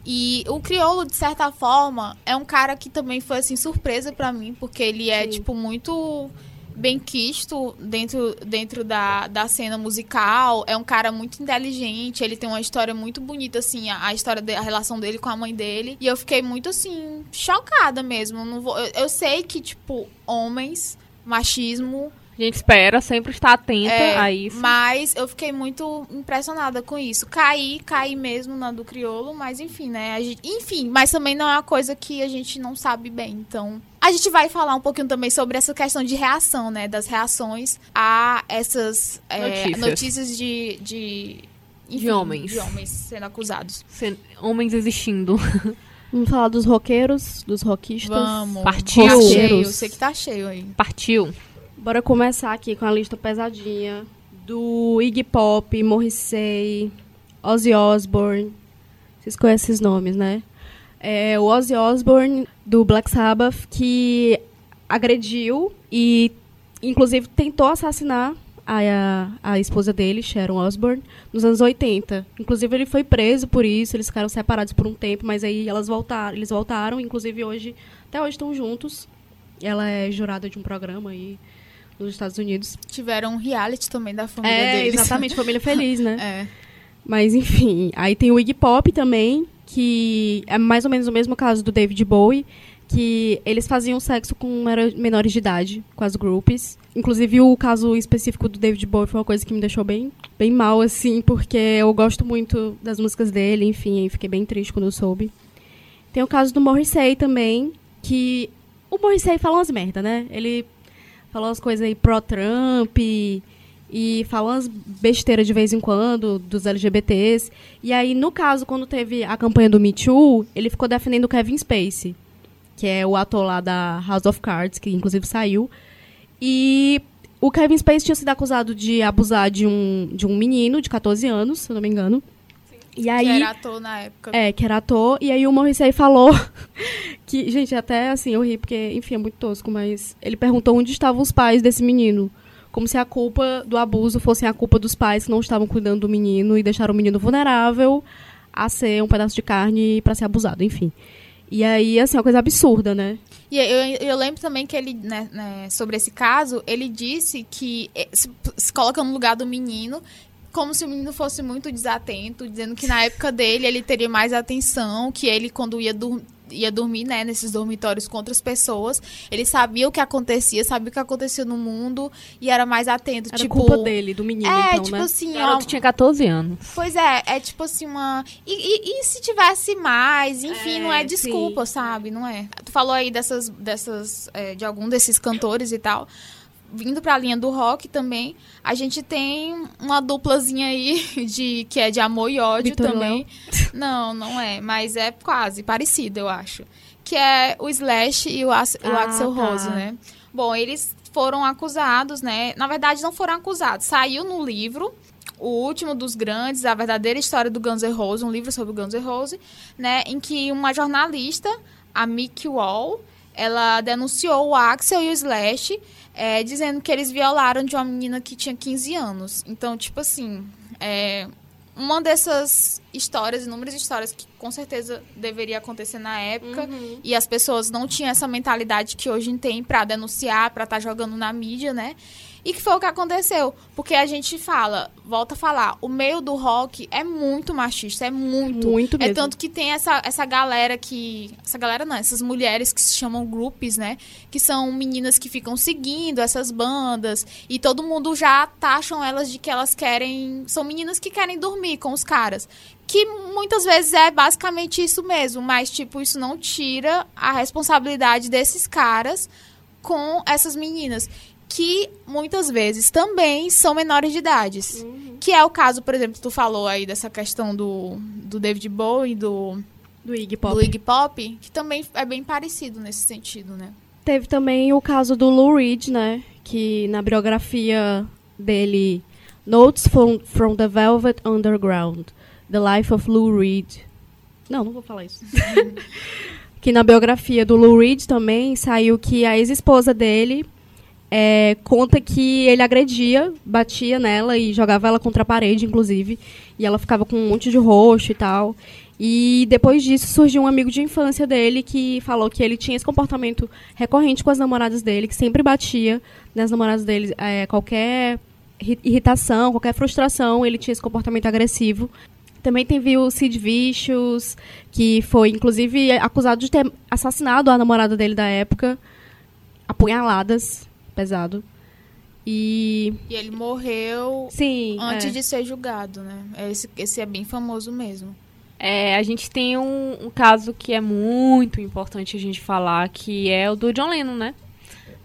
E o Criolo, de certa forma, é um cara que também foi, assim, surpresa pra mim, porque ele é, Sim. tipo, muito bem quisto dentro, dentro da, da cena musical. É um cara muito inteligente, ele tem uma história muito bonita, assim, a, a história da relação dele com a mãe dele. E eu fiquei muito, assim, chocada mesmo. Não vou, eu, eu sei que, tipo, homens, machismo, A gente espera sempre estar atenta é, a isso. Mas eu fiquei muito impressionada com isso. Caí, caí mesmo na do criolo, mas enfim, né? a gente- enfim, mas também não é uma coisa que a gente não sabe bem. Então, a gente vai falar um pouquinho também sobre essa questão de reação, né? Das reações a essas é, Notícias. notícias de, de, enfim, De homens. de homens sendo acusados. Sen- Homens existindo. Vamos falar dos roqueiros, dos rockistas. Vamos. Partiu. Tá cheio, sei que tá cheio aí. Partiu. Bora começar aqui com a lista pesadinha do Iggy Pop, Morrissey, Ozzy Osbourne. Vocês conhecem esses nomes, né? É o Ozzy Osbourne do Black Sabbath que agrediu e inclusive tentou assassinar a, a, esposa dele, Sharon Osbourne, nos anos 80. Inclusive ele foi preso por isso, eles ficaram separados por um tempo, mas aí elas voltaram, eles voltaram, inclusive hoje, até hoje estão juntos. Ela é jurada de um programa aí nos Estados Unidos. Tiveram um reality também da família É, deles. exatamente, família feliz, né? É. Mas enfim, aí tem o Iggy Pop também, que é mais ou menos o mesmo caso do David Bowie, que eles faziam sexo com menores de idade, com as groupies. Inclusive o caso específico do David Bowie foi uma coisa que me deixou bem, bem mal, assim, porque eu gosto muito das músicas dele, enfim, fiquei bem triste quando eu soube. Tem o caso do Morrissey também, que o Morrissey fala umas merda, né? Ele falou umas coisas aí pró-Trump e, fala umas besteiras de vez em quando dos LGBTs. E aí, no caso, quando teve a campanha do Me Too, ele ficou defendendo o Kevin Spacey, que é o ator lá da House of Cards, que inclusive saiu. E o Kevin Spacey tinha sido acusado de abusar de um, de um menino de 14 anos, se eu não me engano. E aí, Que era ator na época. é, que era ator. E aí o Morrissey falou que, gente, até assim, eu ri, porque, enfim, é muito tosco, mas ele perguntou onde estavam os pais desse menino. Como se a culpa do abuso fosse a culpa dos pais que não estavam cuidando do menino e deixaram o menino vulnerável a ser um pedaço de carne para ser abusado, enfim. E aí, assim, é uma coisa absurda, né? E eu, eu lembro também que ele, né, né, sobre esse caso, ele disse que eh, se, se coloca no lugar do menino como se o menino fosse muito desatento, dizendo que na época dele ele teria mais atenção, que ele quando ia, dur ia dormir, né, nesses dormitórios com outras pessoas, ele sabia o que acontecia, sabia o que acontecia no mundo e era mais atento, Era tipo, culpa dele, do menino, É, então, tipo né? assim, O ó, garoto tinha 14 anos. Pois é, é tipo assim uma. E, e- e se tivesse mais? Enfim, É, não é desculpa, sabe? Não é. Tu falou aí dessas. dessas é, de algum desses cantores e tal. Vindo pra linha do rock também, a gente tem uma duplazinha aí de que é de amor e ódio Vitor também. Não, não é, mas é quase parecido, eu acho. Que é o Slash e o, o Ah, Axel tá. Rose, né? Bom, eles foram acusados, né? Na verdade, não foram acusados. Saiu no livro, o último dos grandes, a verdadeira história do Guns N' Roses, um livro sobre o Guns N' Roses, né? Em que uma jornalista, a Mickey Wall, ela denunciou o Axel e o Slash, é, dizendo que eles violaram de uma menina que tinha 15 anos. Então, tipo assim, é, uma dessas histórias, inúmeras histórias que com certeza deveria acontecer na época e as pessoas não tinham essa mentalidade que hoje tem pra denunciar, pra estar jogando na mídia, né? E que foi o que aconteceu. Porque a gente fala, volta a falar, o meio do rock é muito machista, é muito. Muito É mesmo. tanto que tem essa, essa galera que. Essa galera não, essas mulheres que se chamam groupies, né? Que são meninas que ficam seguindo essas bandas. E todo mundo já taxam elas de que elas querem. São meninas que querem dormir com os caras. Que muitas vezes é basicamente isso mesmo. Mas, tipo, isso não tira a responsabilidade desses caras com essas meninas. Que muitas vezes também são menores de idades. Que é o caso, por exemplo, tu falou aí dessa questão do, do David Bowie, do, Do Iggy Pop. do Iggy Pop, que também é bem parecido nesse sentido, né? Teve também o caso do Lou Reed, né? Que na biografia dele, Notes from, from the Velvet Underground, The Life of Lou Reed. Não, não vou falar isso. que na biografia do Lou Reed também saiu que a ex-esposa dele é, conta que ele agredia, batia nela e jogava ela contra a parede, inclusive. E ela ficava com um monte de roxo e tal. E depois disso surgiu um amigo de infância dele que falou que ele tinha esse comportamento recorrente com as namoradas dele, que sempre batia nas namoradas dele. É, qualquer irritação, qualquer frustração, ele tinha esse comportamento agressivo. Também teve o Sid Vicious, que foi, inclusive, acusado de ter assassinado a namorada dele da época. Apunhaladas, pesado. E... E ele morreu Sim, antes é. de ser julgado, né? Esse, esse é bem famoso mesmo. É, a gente tem um, um caso que é muito importante a gente falar, que é o do John Lennon, né?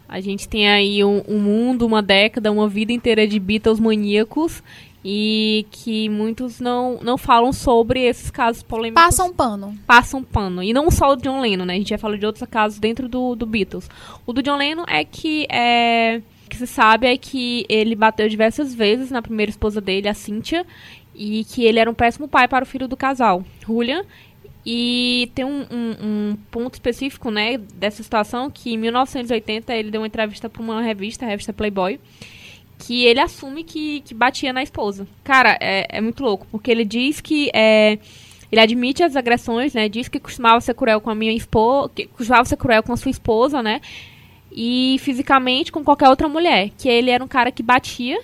A gente tem aí um, um mundo, uma década, uma vida inteira de Beatles maníacos e que muitos não, não falam sobre esses casos polêmicos. Passa um pano. Passam pano. E não só o John Lennon, né? A gente já falou de outros casos dentro do, do Beatles. O do John Lennon é que é que se sabe é que ele bateu diversas vezes na primeira esposa dele, a Cynthia, e que ele era um péssimo pai para o filho do casal, Julian. E tem um, um, um ponto específico, né, dessa situação, que em 1980 ele deu uma entrevista para uma revista, a revista Playboy, que ele assume que, que batia na esposa. Cara, é, é muito louco, porque ele diz que é, ele admite as agressões, né? Diz que costumava ser cruel com a minha esposa, que costumava ser cruel com a sua esposa, né? E fisicamente com qualquer outra mulher, que ele era um cara que batia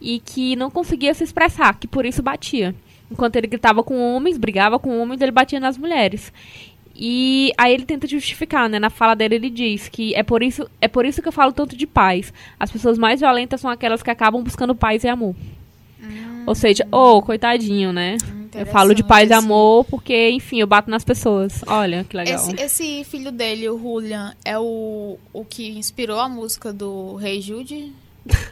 e que não conseguia se expressar, que por isso batia. Enquanto ele gritava com homens, brigava com homens, ele batia nas mulheres. E aí ele tenta justificar, né? Na fala dele ele diz que é por isso, é por isso que eu falo tanto de paz. As pessoas mais violentas são aquelas que acabam buscando paz e amor. Ou seja, ô, coitadinho, né? Eu falo de paz e amor porque, enfim, eu bato nas pessoas. Olha, que legal. Esse, esse filho dele, o Julian, é o, o que inspirou a música do Rei Jude?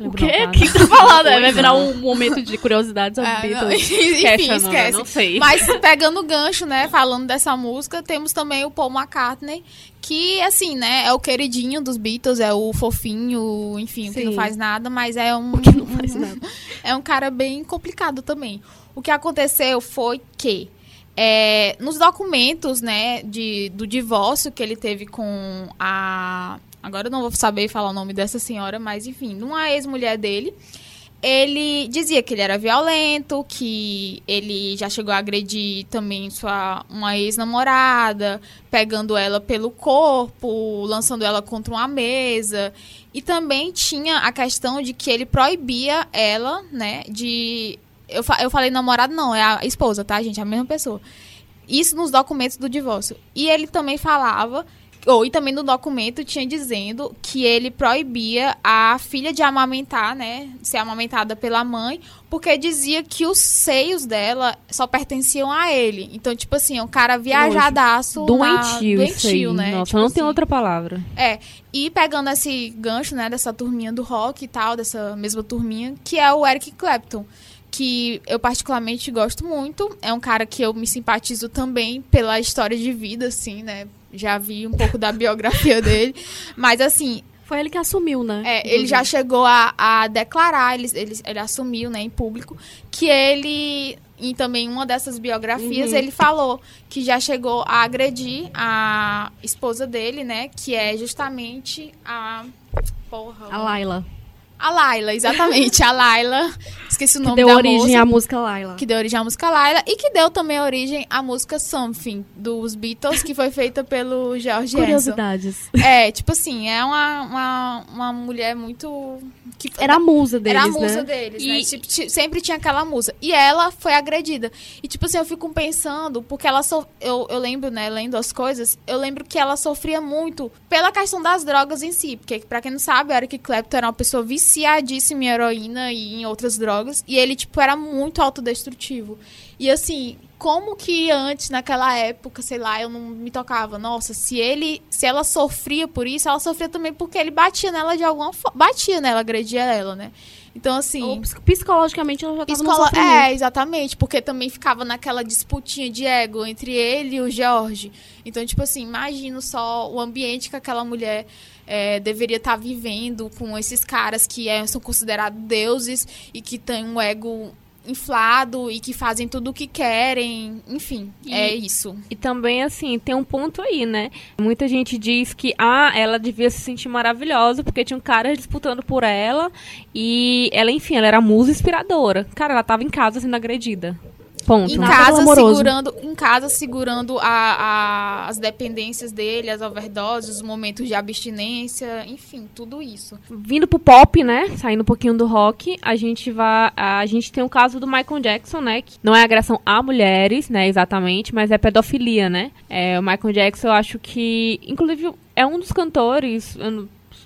O quê? não, O que tá falando? É, Vai virar não. um momento de curiosidades sobre Ah, não, Beatles. Enfim, Esquece, Amanda, esquece. não sei. Mas pegando o gancho, né, falando dessa música, temos também o Paul McCartney, que, assim, né, é o queridinho dos Beatles, é o fofinho, enfim, o que não Sim. faz nada, mas é um... que não faz nada. é um cara bem complicado também. O que aconteceu foi que é, nos documentos, né, de, do divórcio que ele teve com a. Agora eu não vou saber falar o nome dessa senhora, mas enfim, uma ex-mulher dele. Ele dizia que ele era violento, que ele já chegou a agredir também sua uma ex-namorada, pegando ela pelo corpo, lançando ela contra uma mesa. E também tinha a questão de que ele proibia ela, né, de eu, fa- eu falei namorado, não, é a esposa, tá, gente? É a mesma pessoa. Isso nos documentos do divórcio. E ele também falava, ou e também no documento tinha dizendo que ele proibia a filha de amamentar, né? Ser amamentada pela mãe, porque dizia que os seios dela só pertenciam a ele. Então, tipo assim, é um cara viajadaço. na- Doentio, isso aí. né? Nossa, Tipo não tem assim. outra palavra. É, e pegando esse gancho, né, dessa turminha do rock e tal, dessa mesma turminha, que é o Eric Clapton, que eu particularmente gosto muito. É um cara que eu me simpatizo também pela história de vida, assim, né? Já vi um pouco da biografia dele. Mas, assim, Foi ele que assumiu, né? é, ele já chegou a, a declarar, ele, ele, ele assumiu, né, em público, que ele, em também uma dessas biografias, Uhum. ele falou que já chegou a agredir a esposa dele, né, que é justamente a... Porra. A Laila. A Laila, exatamente, a Laila. Esqueci o Que nome deu da origem moça. à música Laila. Que deu origem à música Laila e que deu também origem à música Something, dos Beatles, que foi feita pelo George Harrison. Curiosidades. É, tipo assim, é uma, uma, uma mulher muito. Que Era a musa deles, Era a musa né? deles, E- né? Tipo, ti- sempre tinha aquela musa. E ela foi agredida. E, tipo assim, eu fico pensando, porque ela so... eu, eu lembro, né, lendo as coisas, eu lembro que ela sofria muito pela questão das drogas em si. Porque, pra quem não sabe, Eric Clapton era uma pessoa viciadíssima em heroína e em outras drogas. E ele, tipo, era muito autodestrutivo. E assim, como que antes, naquela época, sei lá, eu não me tocava, nossa, se ele, se ela sofria por isso, ela sofria também porque ele batia nela de alguma forma, batia nela, agredia ela, né? Então, assim, Ou ps- psicologicamente ela já tava sofrimento. é, exatamente, porque também ficava naquela disputinha de ego entre ele e o Jorge. Então, tipo assim, imagino só o ambiente que aquela mulher é, deveria estar vivendo com esses caras que é, são considerados deuses e que têm um ego inflado e que fazem tudo o que querem, enfim, E- é isso. E também, assim, tem um ponto aí, né? Muita gente diz que, ah, ela devia se sentir maravilhosa porque tinha um cara disputando por ela e ela, enfim, ela era musa inspiradora. Cara, ela tava em casa sendo agredida. Ponto. Em casa, segurando, em casa, segurando a- a- as dependências dele, as overdoses, os momentos de abstinência, enfim, tudo isso. Vindo pro pop, né? Saindo um pouquinho do rock, a gente vai. A gente tem o caso do Michael Jackson, né? Que não é agressão a mulheres, né? Exatamente, mas é pedofilia, né? É, o Michael Jackson, eu acho que. Inclusive, é um dos cantores.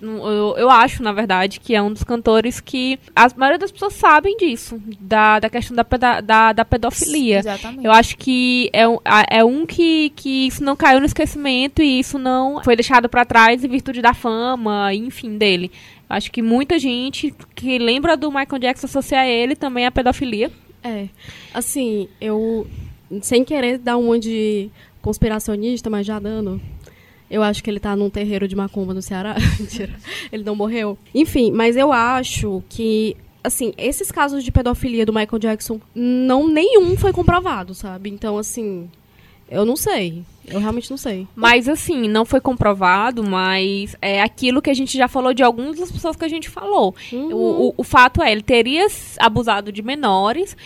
Eu, eu, acho, na verdade, que é um dos cantores que a maioria das pessoas sabem disso, da, da questão da, peda- da, da pedofilia. Exatamente. Eu acho que é um, é um que, que isso não caiu no esquecimento e isso não foi deixado pra trás em virtude da fama, enfim, dele. Acho que muita gente que lembra do Michael Jackson associa a ele também à pedofilia. É. Assim, eu. Sem querer dar uma de conspiracionista, mas já dando. Eu acho que ele tá num terreiro de macumba no Ceará. Mentira. Ele não morreu. Enfim, mas eu acho que. Assim, esses casos de pedofilia do Michael Jackson, não nenhum foi comprovado, sabe? Então, assim, eu não sei. Eu realmente não sei. Mas assim, não foi comprovado, mas é aquilo que a gente já falou de algumas das pessoas que a gente falou. Uhum. O, o, o fato é, ele teria abusado de menores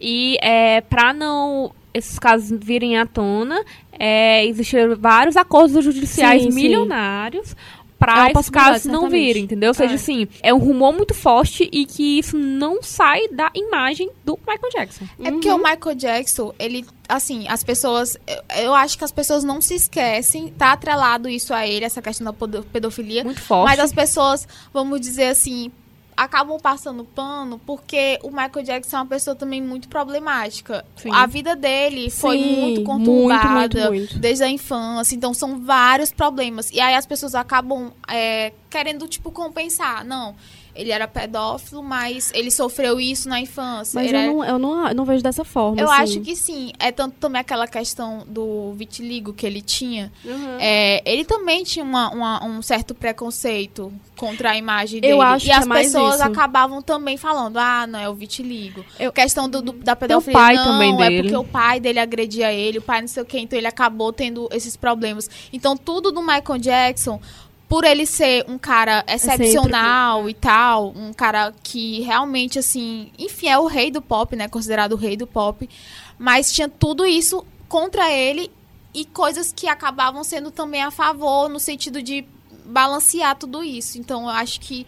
e é, para não esses casos virem à tona, é, existiram vários acordos judiciais Sim, sim. milionários É para uma esses casos não virem, entendeu? Ou seja, É. assim, é um rumor muito forte e que isso não sai da imagem do Michael Jackson. É porque Uhum. o Michael Jackson, ele, assim, as pessoas. Eu, eu acho que as pessoas não se esquecem, tá atrelado isso a ele, essa questão da pedofilia. Muito forte. Mas as pessoas, vamos dizer assim, acabam passando pano porque o Michael Jackson é uma pessoa também muito problemática. Sim. A vida dele foi Sim, muito muito, conturbada muito, muito. desde a infância, então são vários problemas. E aí as pessoas acabam é, querendo, tipo, compensar. Não, ele era pedófilo, mas ele sofreu isso na infância. Mas eu era- não, eu, não, eu não vejo dessa forma. eu assim. acho que sim. É tanto também aquela questão do vitiligo que ele tinha. Uhum. É, ele também tinha uma- uma- um certo preconceito contra a imagem dele. Eu acho e que as é pessoas acabavam também falando, ah, não, é o vitiligo. Eu- questão do, do- da pedofilia, pai não, também é dele. porque o pai dele agredia ele, o pai não sei o quê, então ele acabou tendo esses problemas. Então tudo do Michael Jackson... Por ele ser um cara excepcional e tal, um cara que realmente, assim, enfim, é o rei do pop, né? Considerado o rei do pop. Mas tinha tudo isso contra ele e coisas que acabavam sendo também a favor, no sentido de balancear tudo isso. Então, eu acho que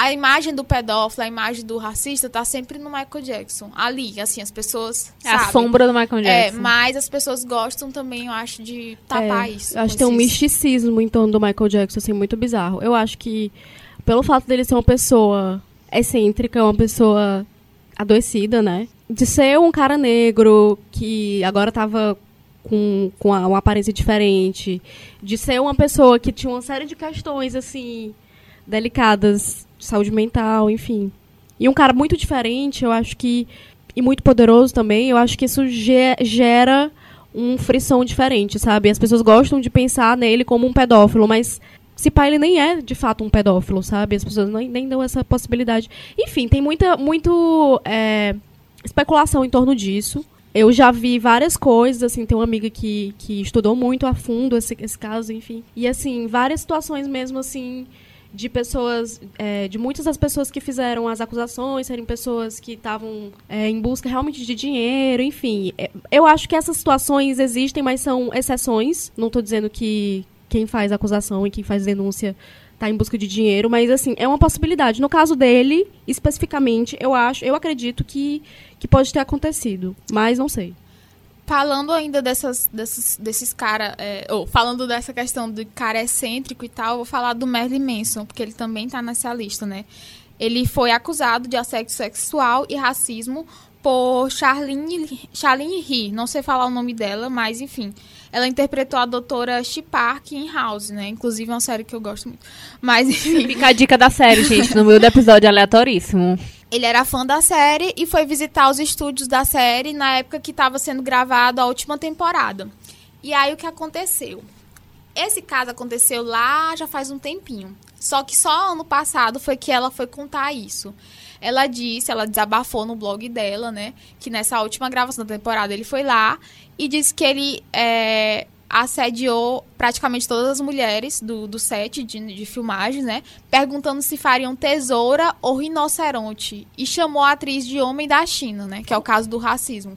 a imagem do pedófilo, a imagem do racista, tá sempre no Michael Jackson. Ali, assim, as pessoas. É a sabem. sombra do Michael É, Jackson. mas as pessoas gostam também, eu acho, de tapar É, isso. Eu acho que tem um misticismo em torno do Michael Jackson, assim, muito bizarro. Eu acho que, pelo fato dele ser uma pessoa excêntrica, uma pessoa adoecida, né? De ser um cara negro que agora tava com, com a- uma aparência diferente. De ser uma pessoa que tinha uma série de questões, assim, delicadas, de saúde mental, enfim. E um cara muito diferente, eu acho que. E muito poderoso também, eu acho que isso ge- gera um frição diferente, sabe? As pessoas gostam de pensar nele como um pedófilo, mas se pá, ele nem é de fato um pedófilo, sabe? As pessoas nem, nem dão essa possibilidade. Enfim, tem muita muito, é, especulação em torno disso. Eu já vi várias coisas, assim, tem uma amiga que, que estudou muito a fundo esse, esse caso, enfim. E, assim, várias situações mesmo, assim, de pessoas, é, de muitas das pessoas que fizeram as acusações serem pessoas que estavam é, em busca realmente de dinheiro, enfim. É, eu acho que essas situações existem, mas são exceções. Não estou dizendo que quem faz acusação e quem faz denúncia está em busca de dinheiro, mas assim, é uma possibilidade. No caso dele, especificamente, eu acho, eu acredito que, que pode ter acontecido, mas não sei. Falando ainda dessas, desses, desses caras, ou falando dessa questão do cara excêntrico e tal, vou falar do Marilyn Manson, porque ele também tá nessa lista, né? Ele foi acusado de assédio sexual e racismo por Charlene, Charlene He, não sei falar o nome dela, mas enfim. Ela interpretou a doutora She Park em House, né? Inclusive é uma série que eu gosto muito. Mas enfim. Fica a dica da série, gente, no meio do episódio aleatoríssimo. Ele era fã da série e foi visitar os estúdios da série na época que estava sendo gravado a última temporada. E aí o que aconteceu? Esse caso aconteceu lá já faz um tempinho. Só que só ano passado foi que ela foi contar isso. ela disse, ela desabafou no blog dela, né? Que nessa última gravação da temporada ele foi lá e disse que ele é, assediou praticamente todas as mulheres do, do set de, de filmagens, né? Perguntando se fariam tesoura ou rinoceronte. E chamou a atriz de homem da China, né? Que é o caso do racismo.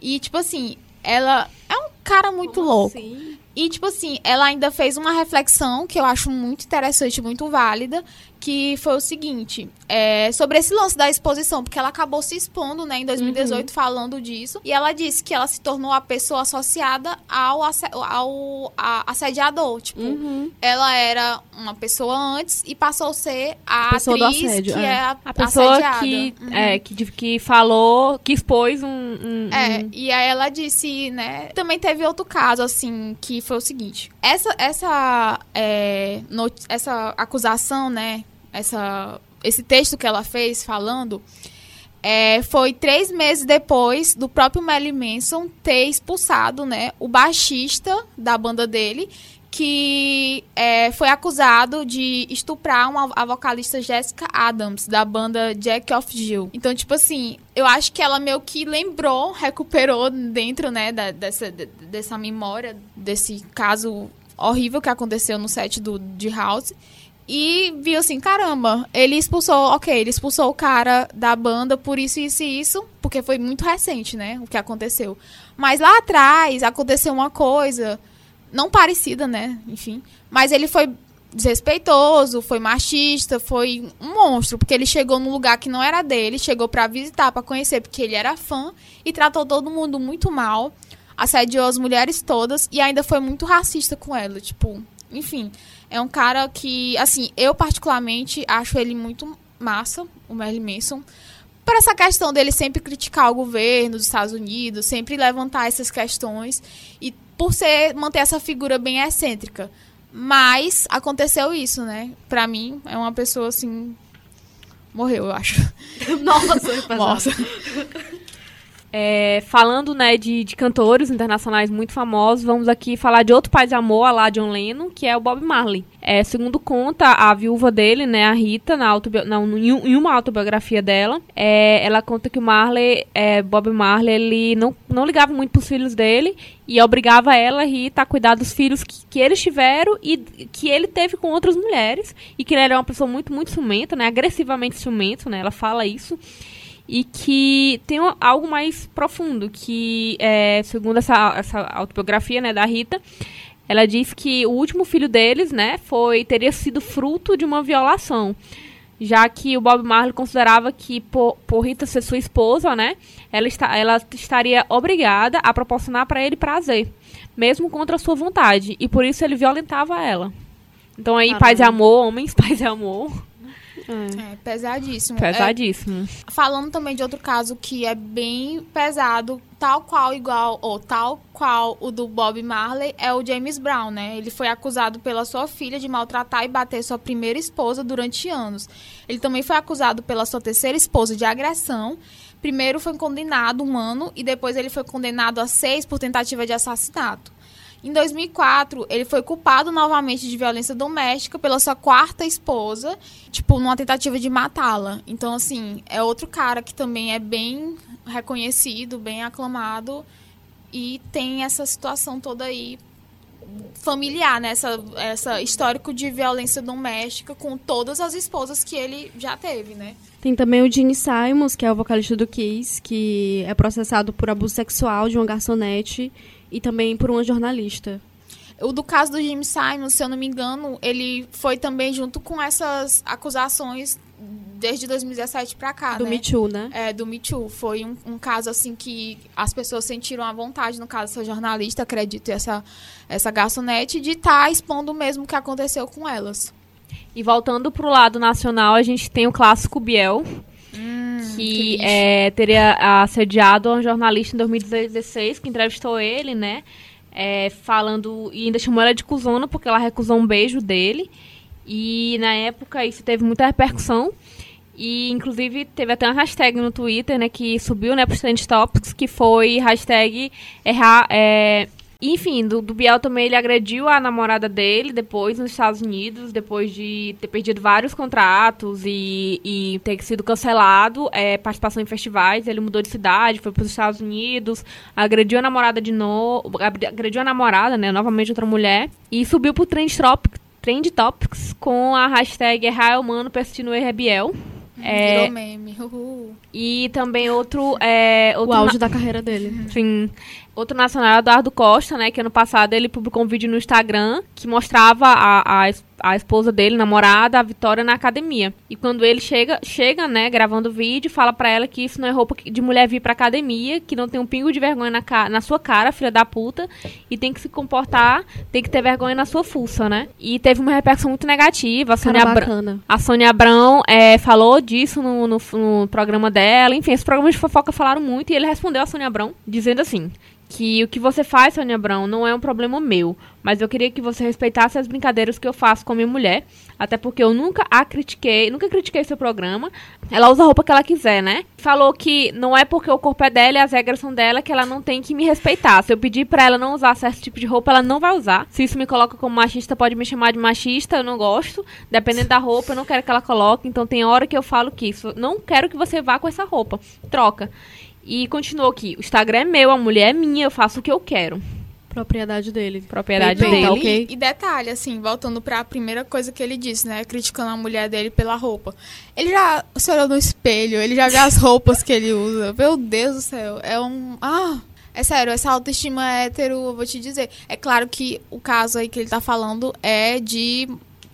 E, tipo assim, ela é um cara muito Como louco. assim? E, tipo assim, ela ainda fez uma reflexão que eu acho muito interessante, muito válida, que foi o seguinte, é, sobre esse lance da exposição, porque ela acabou se expondo, né, em 2018, falando disso, e ela disse que ela se tornou a pessoa associada ao, ao a- assediador, tipo, Uhum. ela era uma pessoa antes e passou a ser a, A pessoa do atriz assédio, que é. é a, A pessoa assediada. que, Uhum. é, que, que falou, que expôs um. um- É, um- e aí ela disse, né? Também teve outro caso, assim, que foi o seguinte: essa, essa, é, essa acusação, né? Essa, esse texto que ela fez falando. é, foi três meses depois do próprio Melly Manson ter expulsado, né, o baixista da banda dele, que é, foi acusado de estuprar uma, a vocalista Jessica Adams, da banda Jack of Jill. Então, tipo assim, eu acho que ela meio que lembrou, recuperou dentro, né, da- dessa, de- dessa memória, desse caso horrível que aconteceu no set do, de House. E viu assim, caramba, ele expulsou, ok, ele expulsou o cara da banda por isso, isso e isso, porque foi muito recente, né, o que aconteceu. Mas lá atrás aconteceu uma coisa, não parecida, né, enfim, mas ele foi desrespeitoso, foi machista, foi um monstro, porque ele chegou num lugar que não era dele, chegou pra visitar, pra conhecer, porque ele era fã e tratou todo mundo muito mal, assediou as mulheres todas e ainda foi muito racista com ela, tipo, enfim, é um cara que, assim, eu particularmente acho ele muito massa, o Merlin Manson, por essa questão dele sempre criticar o governo dos Estados Unidos, sempre levantar essas questões e por ser manter essa figura bem excêntrica. Mas aconteceu isso, né? Pra mim é uma pessoa assim morreu, eu acho. Nossa. Nossa. É, falando né, de, de cantores internacionais muito famosos, vamos aqui falar de outro pai de amor, lá John Lennon, que é o Bob Marley. É, segundo conta a viúva dele, né, a Rita, na não, em um- uma autobiografia dela, é, ela conta que o Marley, é, Bob Marley, ele não, não ligava muito pros filhos dele e obrigava ela, Rita, a cuidar dos filhos que, que eles tiveram e que ele teve com outras mulheres e que ele era uma pessoa muito, muito ciumenta, né, agressivamente ciumento, né, ela fala isso e que tem algo mais profundo, que é, segundo essa, essa autobiografia né, da Rita, ela diz que o último filho deles, né, foi teria sido fruto de uma violação, já que o Bob Marley considerava que por, por Rita ser sua esposa, né, ela, está, ela estaria obrigada a proporcionar para ele prazer, mesmo contra a sua vontade, e por isso ele violentava ela. Então aí, paz e Caramba. amor, homens, paz e amor, É. É pesadíssimo. É, pesadíssimo. falando também de outro caso que é bem pesado, tal qual igual ou tal qual o do Bob Marley é o James Brown, né? Ele foi acusado pela sua filha de maltratar e bater sua primeira esposa durante anos. Ele também foi acusado pela sua terceira esposa de agressão. Primeiro foi condenado um ano e depois ele foi condenado a seis por tentativa de assassinato. Em 2004, ele foi culpado novamente de violência doméstica pela sua quarta esposa, tipo, numa tentativa de matá-la. Então, assim, é outro cara que também é bem reconhecido, bem aclamado e tem essa situação toda aí familiar, né? Essa, essa histórico de violência doméstica com todas as esposas que ele já teve, né? Tem também o Gene Simons, que é o vocalista do Kiss, que é processado por abuso sexual de uma garçonete e também por uma jornalista. O do caso do Jim Simons, se eu não me engano, ele foi também junto com essas acusações desde 2017 pra cá, do né? Me Too, né? É, do Me Too. Foi um, um caso, assim, que as pessoas sentiram a vontade, no caso, essa jornalista, acredito, e essa, essa garçonete, de estar expondo mesmo o que aconteceu com elas. E voltando pro lado nacional, a gente tem o clássico Biel, que triste. é, teria assediado uma jornalista em 2016, que entrevistou ele, né? é, falando e ainda chamou ela de cuzona porque ela recusou um beijo dele. E na época isso teve muita repercussão. E inclusive teve até uma hashtag no Twitter, né, que subiu, né, pro Trend Topics, que foi hashtag errar, é, Enfim, do, do Biel também ele agrediu a namorada dele depois nos Estados Unidos, depois de ter perdido vários contratos e, e ter sido cancelado é, participação em festivais. Ele mudou de cidade, foi para os Estados Unidos, agrediu a namorada de novo, agrediu a namorada, né, novamente outra mulher, e subiu pro Trend Topics, Trend Topics com a hashtag Errar Humano Persistindo Erro é Biel. É, Virou meme. Uhul. E também outro. É, outro o auge da carreira dele. Sim. Outro nacional, Eduardo Costa, né? Que ano passado ele publicou um vídeo no Instagram que mostrava a, a, a esposa dele, namorada, a Vitória na academia. E quando ele chega, chega, né, gravando o vídeo, fala pra ela que isso não é roupa de mulher vir pra academia, que não tem um pingo de vergonha na, na sua cara, filha da puta, e tem que se comportar, tem que ter vergonha na sua fuça, né? E teve uma repercussão muito negativa. A Sônia, Abra a Sônia Abrão é, falou disso no, no, no programa dela. Enfim, esses programas de fofoca falaram muito e ele respondeu a Sônia Abrão dizendo assim: que o que você faz, Sônia Abrão, não é um problema meu, mas eu queria que você respeitasse as brincadeiras que eu faço com minha mulher, até porque eu nunca a critiquei, nunca critiquei seu programa. Ela usa a roupa que ela quiser, né? Falou que não é porque o corpo é dela e as regras são dela que ela não tem que me respeitar. Se eu pedir para ela não usar certo tipo de roupa, ela não vai usar. Se isso me coloca como machista, pode me chamar de machista, eu não gosto. Dependendo da roupa, eu não quero que ela coloque. Então tem hora que eu falo que isso, não quero que você vá com essa roupa. Troca. E continuou aqui: o Instagram é meu, a mulher é minha, eu faço o que eu quero. Propriedade dele. Propriedade dele. ok. E detalhe, assim, voltando para a primeira coisa que ele disse, né? Criticando a mulher dele pela roupa. Ele já se olhou no espelho, ele já viu as roupas que ele usa. Meu Deus do céu. É um. Ah! É sério, essa autoestima hétero, eu vou te dizer. É claro que o caso aí que ele tá falando é de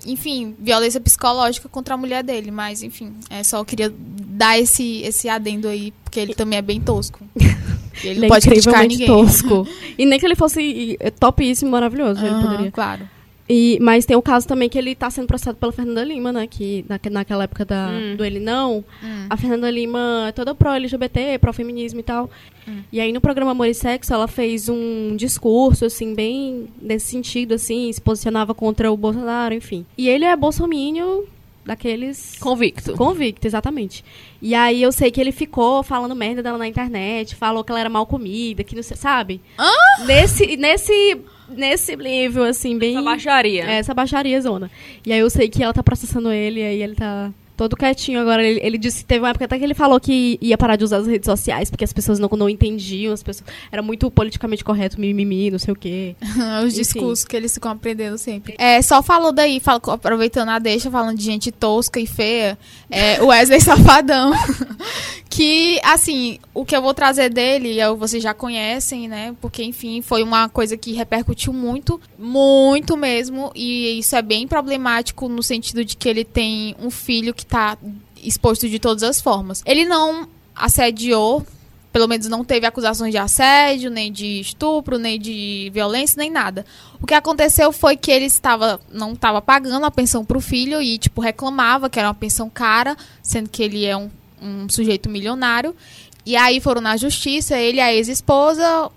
enfim, violência psicológica contra a mulher dele, mas enfim, é só eu queria dar esse esse adendo aí, porque ele também é bem tosco. ele, ele não é pode criticar ninguém. tosco. e nem que ele fosse topíssimo, maravilhoso, uhum, ele poderia. Claro. E, mas tem o caso também que ele está sendo processado pela Fernanda Lima, né? Que na, naquela época da, hum. do Ele Não, hum. a Fernanda Lima é toda pró-LGBT, pró-feminismo e tal. Hum. E aí no programa Amor e Sexo ela fez um discurso, assim, bem nesse sentido, assim, se posicionava contra o Bolsonaro, enfim. E ele é bolsomínio daqueles... Convicto. Convicto, exatamente. E aí eu sei que ele ficou falando merda dela na internet, falou que ela era mal comida, que não sei, sabe? Ah! Nesse... nesse nesse nível, assim, bem. Essa baixaria. É, essa baixaria zona. E aí eu sei que ela tá processando ele, e aí ele tá todo quietinho agora. Ele, ele disse teve uma época até que ele falou que ia parar de usar as redes sociais porque as pessoas não, não entendiam, as pessoas. Era muito politicamente correto, mimimi, não sei o quê. Os discursos que eles ficam aprendendo sempre. É, só falou daí, falo, aproveitando a deixa, falando de gente tosca e feia, é, o Wesley Safadão. que, assim, o que eu vou trazer dele, eu, vocês já conhecem, né? Porque, enfim, foi uma coisa que repercutiu muito, muito mesmo. E isso é bem problemático no sentido de que ele tem um filho que tá exposto de todas as formas. Ele não assediou, pelo menos não teve acusações de assédio, nem de estupro, nem de violência, nem nada. O que aconteceu foi que ele estava não estava pagando a pensão para o filho e tipo reclamava que era uma pensão cara, sendo que ele é um, um sujeito milionário. E aí foram na justiça, ele e a ex-esposa,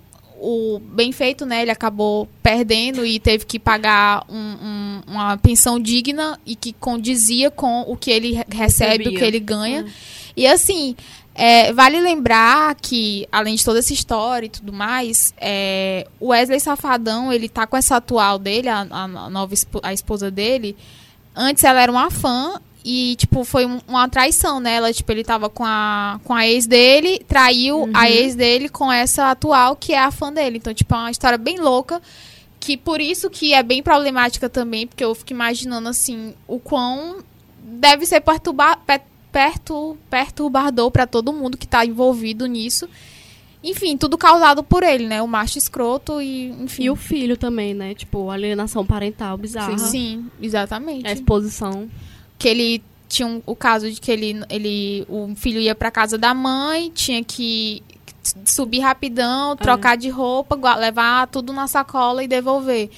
o bem feito, né? Ele acabou perdendo e teve que pagar um, um, uma pensão digna e que condizia com o que ele recebe, o que ele ganha. Hum. E assim, é, vale lembrar que, além de toda essa história e tudo mais, é, o Wesley Safadão, ele tá com essa atual dele, a, a nova a esposa dele. Antes ela era uma fã e, tipo, foi um, uma traição, né? Ela, tipo, ele tava com a, com a ex dele, traiu uhum. a ex dele com essa atual, que é a fã dele. Então, tipo, é uma história bem louca. Que por isso que é bem problemática também, porque eu fico imaginando, assim, o quão deve ser perturba, pertu, perturbador para todo mundo que tá envolvido nisso. Enfim, tudo causado por ele, né? O macho escroto e, enfim. E o filho também, né? Tipo, alienação parental bizarra. Sim, sim exatamente. A exposição que ele tinha um, o caso de que ele, ele o filho ia para casa da mãe, tinha que subir rapidão, é. trocar é. de roupa, levar tudo na sacola e devolver.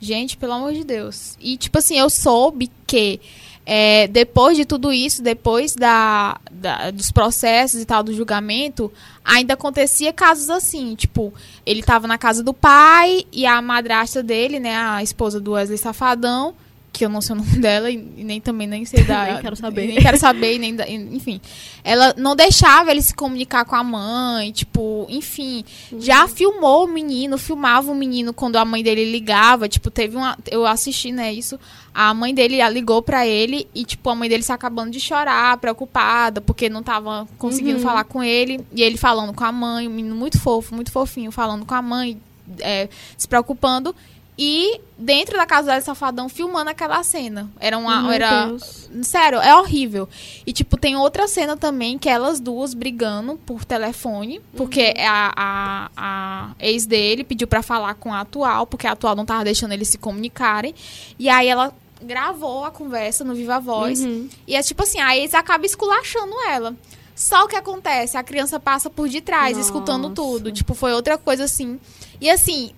Gente, pelo amor de Deus. E tipo assim, eu soube que é, depois de tudo isso, depois da, da, dos processos e tal, do julgamento, ainda acontecia casos assim, tipo, ele estava na casa do pai e a madrasta dele, né, a esposa do Wesley Safadão, que eu não sei o nome dela e nem também nem sei da. Nem quero saber. Nem quero saber, nem da, enfim. Ela não deixava ele se comunicar com a mãe, tipo, enfim. Já filmou o menino, filmava o menino quando a mãe dele ligava, tipo, teve uma. Eu assisti, né, isso. A mãe dele ligou pra ele e, tipo, a mãe dele se acabando de chorar, preocupada, porque não tava conseguindo Uhum. falar com ele. E ele falando com a mãe, um menino muito fofo, muito fofinho, falando com a mãe, é, se preocupando. E dentro da casa dela, Safadão, filmando aquela cena. Era uma. Meu era, Deus. Sério, é horrível. E, tipo, tem outra cena também que é elas duas brigando por telefone, porque a, a, a ex dele pediu pra falar com a atual, porque a atual não tava deixando eles se comunicarem. E aí ela gravou a conversa no Viva Voz. Uhum. E é tipo assim, a ex acaba esculachando ela. Só o que acontece, a criança passa por detrás, Nossa. escutando tudo. Tipo, foi outra coisa assim. E assim,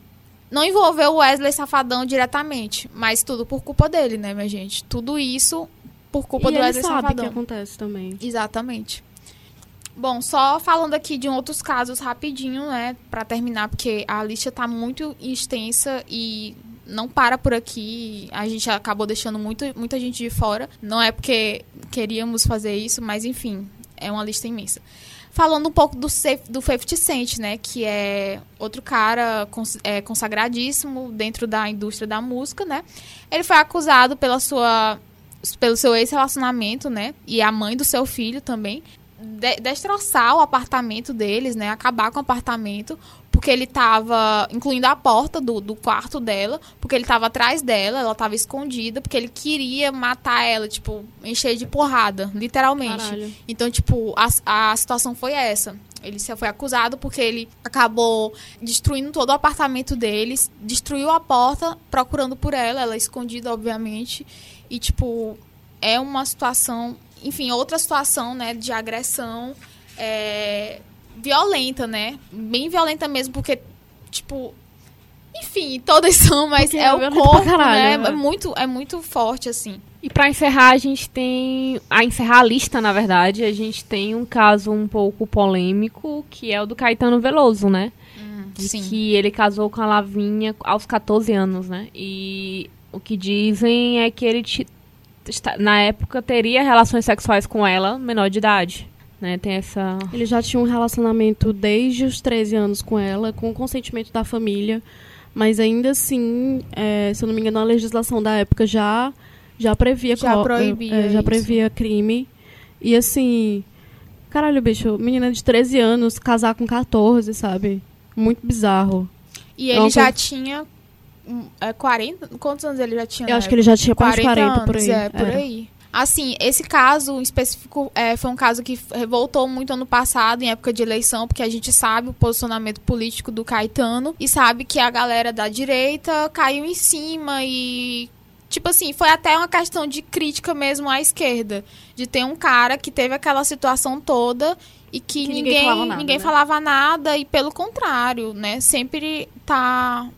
não envolveu o Wesley Safadão diretamente, mas tudo por culpa dele, né, minha gente? Tudo isso por culpa e do ele Wesley sabe Safadão. que acontece também. Exatamente. Bom, só falando aqui de outros casos rapidinho, né, Pra terminar, porque a lista tá muito extensa e não para por aqui. A gente acabou deixando muito, muita gente de fora. Não é porque queríamos fazer isso, mas enfim, é uma lista imensa. Falando um pouco do, Saf- do 50 Cent, né? Que é outro cara cons- é, consagradíssimo dentro da indústria da música, né? Ele foi acusado pela sua, pelo seu ex-relacionamento, né? E a mãe do seu filho também. De, destroçar o apartamento deles, né? Acabar com o apartamento. Porque ele tava, incluindo a porta do, do quarto dela, porque ele tava atrás dela, ela tava escondida, porque ele queria matar ela, tipo, encher de porrada, literalmente. Caralho. Então, tipo, a, a situação foi essa. Ele se foi acusado porque ele acabou destruindo todo o apartamento deles, destruiu a porta procurando por ela, ela escondida, obviamente. E, tipo, é uma situação. Enfim, outra situação, né, de agressão é, violenta, né? Bem violenta mesmo, porque, tipo. Enfim, todas são, mas Porque é é o corpo, caralho, né? né? É muito, é muito forte, assim. E pra encerrar, a gente tem. A encerrar a lista, na verdade, a gente tem um caso um pouco polêmico, que é o do Caetano Veloso, né? De Sim. que ele casou com a Lavinha aos 14 anos, né? E o que dizem é que ele, na época, teria relações sexuais com ela, menor de idade. Né? Tem essa. Ele já tinha um relacionamento desde os 13 anos com ela, com o consentimento da família. Mas ainda assim, é, se eu não me engano, a legislação da época já, já previa Já proibia é, já previa crime. E assim, caralho, bicho, menina de 13 anos casar com 14, sabe? Muito bizarro. E É ele uma já coisa- tinha é, 40. Quantos anos ele já tinha? Eu acho que ele já tinha época? quase 40 por aí. É, por É. aí. Assim, esse caso em específico é, foi um caso que revoltou muito ano passado, em época de eleição, porque a gente sabe o posicionamento político do Caetano e sabe que a galera da direita caiu em cima e. Tipo assim, foi até uma questão de crítica mesmo à esquerda. De ter um cara que teve aquela situação toda e que, Que ninguém ninguém, falava nada, ninguém né? falava nada e pelo contrário, né? Sempre tá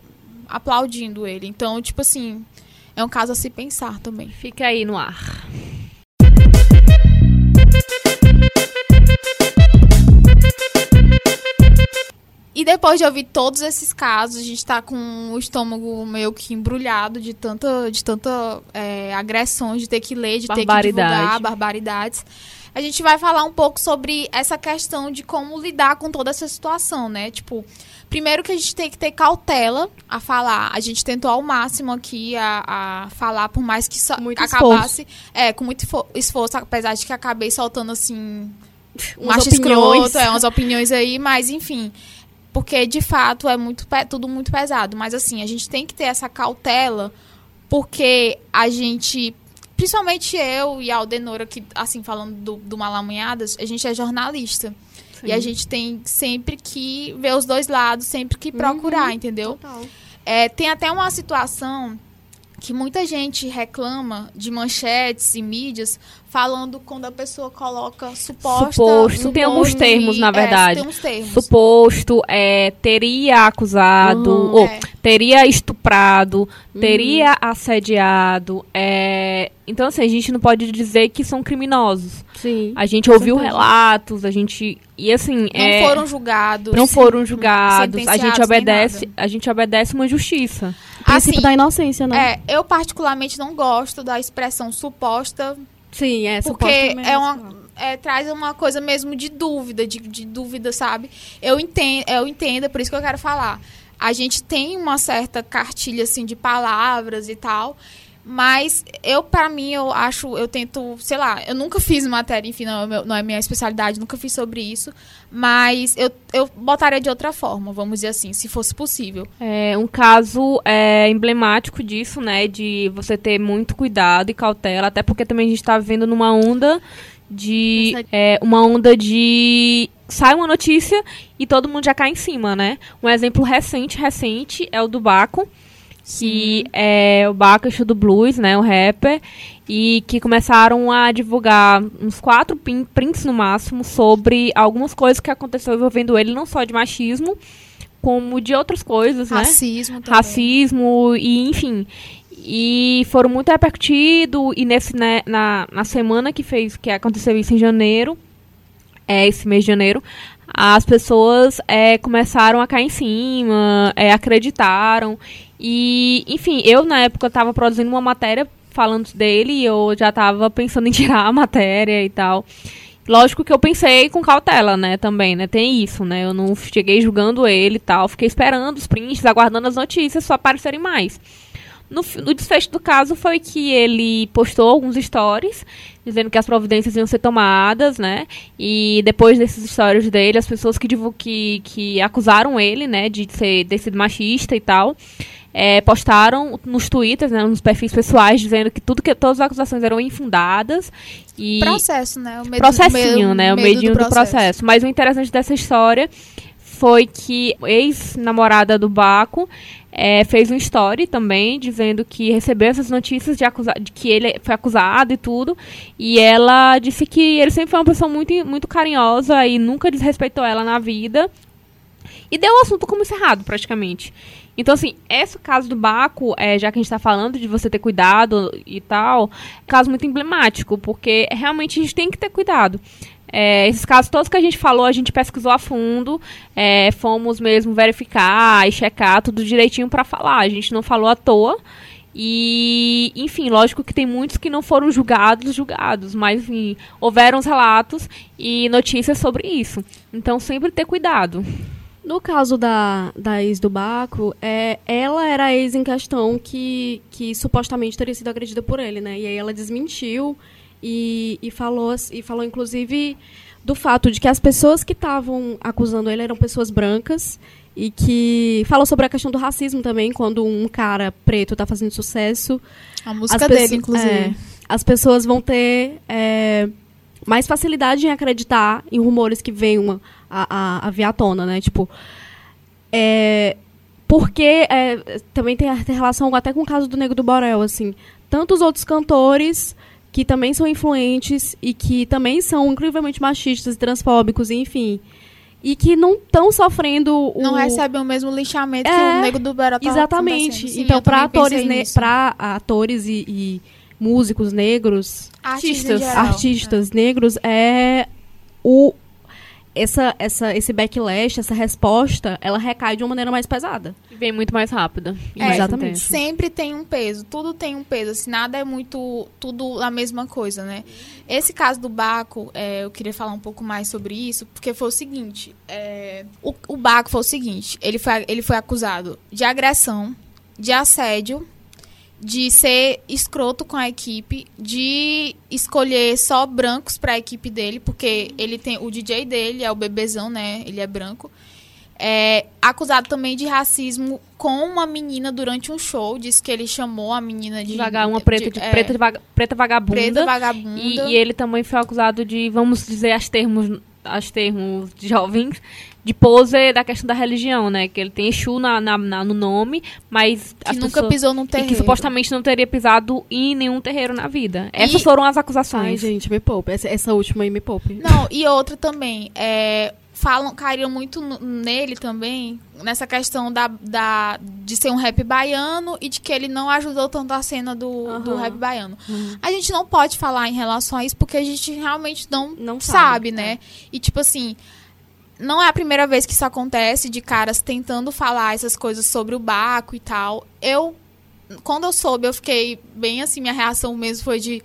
aplaudindo ele. Então, tipo assim, é um caso a se pensar também. Fica aí no ar. E depois de ouvir todos esses casos, a gente tá com o estômago meio que embrulhado de tanta, de tanta é, agressão, de ter que ler, de ter que divulgar barbaridades. A gente vai falar um pouco sobre essa questão de como lidar com toda essa situação, né? Tipo, primeiro que a gente tem que ter cautela a falar. A gente tentou ao máximo aqui a, a falar, por mais que só Muito acabasse. É, com muito esfo- esforço, apesar de que acabei soltando assim macho opiniões. escroto, é, umas opiniões aí, mas enfim. Porque, de fato, é muito tudo muito pesado. Mas, assim, a gente tem que ter essa cautela, porque a gente, principalmente eu e a Aldenora, que, assim, falando do, do Malamunhadas, a gente é jornalista. E a gente tem sempre que ver os dois lados, sempre que procurar, entendeu? Total. É, tem até uma situação que muita gente reclama de manchetes e mídias falando quando a pessoa coloca suposta. Suposto. Tem alguns termos, na é, verdade. tem uns termos. Suposto, é, teria acusado, Uhum. ou É. teria estuprado, teria assediado. é, Então, assim, a gente não pode dizer que são criminosos. Sim. A gente ouviu certeza. relatos, a gente. E assim. Não é, foram julgados. não foram julgados. A gente obedece, a gente obedece uma justiça. O princípio Assim, da inocência, né? É, eu particularmente não gosto da expressão suposta, Sim, é porque é uma, é, traz uma coisa mesmo de dúvida, de, de dúvida, sabe? Eu entendo, eu entendo, é por isso que eu quero falar. A gente tem uma certa cartilha assim de palavras e tal, mas eu para mim eu acho, eu tento, sei lá, eu nunca fiz matéria, enfim, não é, não é minha especialidade, nunca fiz sobre isso, mas eu, eu botaria de outra forma, vamos dizer assim, se fosse possível. É um caso é, emblemático disso, né? De você ter muito cuidado e cautela, até porque também a gente tá vivendo numa onda de. É, uma onda de. Sai uma notícia e todo mundo já cai em cima, né? Um exemplo recente, recente, é o do Baco. Que é o Bacacho do Blues, né? O rapper. E que começaram a divulgar uns quatro prints no máximo sobre algumas coisas que aconteceu envolvendo ele, não só de machismo, como de outras coisas, né? Racismo também. Racismo e enfim. E foram muito repercutidos e nesse, né, na, na semana que fez, que aconteceu isso em janeiro, é, esse mês de janeiro, as pessoas é, começaram a cair em cima, é, acreditaram. E, enfim, eu na época estava produzindo uma matéria falando dele e eu já estava pensando em tirar a matéria e tal. Lógico que eu pensei com cautela, né, também, né, tem isso, né, eu não cheguei julgando ele e tal, fiquei esperando os prints, aguardando as notícias só aparecerem mais. No, no desfecho do caso foi que ele postou alguns stories dizendo que as providências iam ser tomadas, né? E depois desses stories dele, as pessoas que, que, que acusaram ele, né, de ser, ter sido machista e tal, é, postaram nos twitters, né, nos perfis pessoais, dizendo que tudo que todas as acusações eram infundadas e Processo, né? O medo, processinho, medo- né? O medinho do processo. Mas o interessante dessa história foi que ex-namorada do Baco eh, fez um story também dizendo que recebeu essas notícias de, acusa de que ele foi acusado e tudo. E ela disse que ele sempre foi uma pessoa muito, muito carinhosa e nunca desrespeitou ela na vida. E deu o assunto como encerrado, praticamente. Então, assim, esse caso do Baco, é, já que a gente tá falando de você ter cuidado e tal, é um caso muito emblemático, porque realmente a gente tem que ter cuidado. É, esses casos todos que a gente falou, a gente pesquisou a fundo, é, fomos mesmo verificar e checar tudo direitinho para falar. A gente não falou à toa. E, enfim, lógico que tem muitos que não foram julgados, julgados, mas enfim, houveram os relatos e notícias sobre isso. Então, sempre ter cuidado. No caso da, da ex do Baco, é, ela era a ex em questão que, que supostamente teria sido agredida por ele, né? E aí ela desmentiu e, e, falou, e falou, inclusive, do fato de que as pessoas que estavam acusando ele eram pessoas brancas e que falou sobre a questão do racismo também, quando um cara preto está fazendo sucesso. A música as dele, pessoas- inclusive. é, as pessoas vão ter é, mais facilidade em acreditar em rumores que venham a, a, a tona, né? Tipo, é, porque é, também tem, tem relação até com o caso do Nego do Borel, assim. Tantos outros cantores que também são influentes e que também são incrivelmente machistas, transfóbicos, enfim. E que não estão sofrendo o... Não recebem o mesmo lixamento que É, o Nego do Bera tá Exatamente. Sim, então, para atores, ne pra atores e, e músicos negros, Artistas, geral. artistas negros, é o essa, essa, esse backlash, essa resposta, ela recai de uma maneira mais pesada. E vem muito mais rápida. É, exatamente. Sempre tem um peso, tudo tem um peso, assim, nada é muito, tudo a mesma coisa, né? Esse caso do Baco, é, eu queria falar um pouco mais sobre isso, porque foi o seguinte, é, o, o Baco foi o seguinte, ele foi, ele foi acusado de agressão, de assédio, de ser escroto com a equipe, de escolher só brancos para a equipe dele, porque ele tem o DJ dele é o bebezão, né? Ele é branco. É, acusado também de racismo com uma menina durante um show, disse que ele chamou a menina de Vaga- uma preta, de, é, preta, de vaga- preta vagabunda. preta vagabunda. E, e ele também foi acusado de, vamos dizer as termos, aos termos jovens, de pose da questão da religião, né? Que ele tem Exu na, na, na no nome, mas... Que nunca pessoas, pisou num terreiro. E que supostamente não teria pisado em nenhum terreiro na vida. Essas foram as acusações. Ai, gente, me poupe. Essa, essa última aí me poupe. Não, e outra também, é falam, caíram muito nele também, nessa questão da, da, de ser um rap baiano e de que ele não ajudou tanto a cena do, uhum. do rap baiano. Uhum. A gente não pode falar em relação a isso porque a gente realmente não, não sabe, sabe né? É. E tipo assim, não é a primeira vez que isso acontece de caras tentando falar essas coisas sobre o Baco e tal. Eu, quando eu soube, eu fiquei bem assim, minha reação mesmo foi de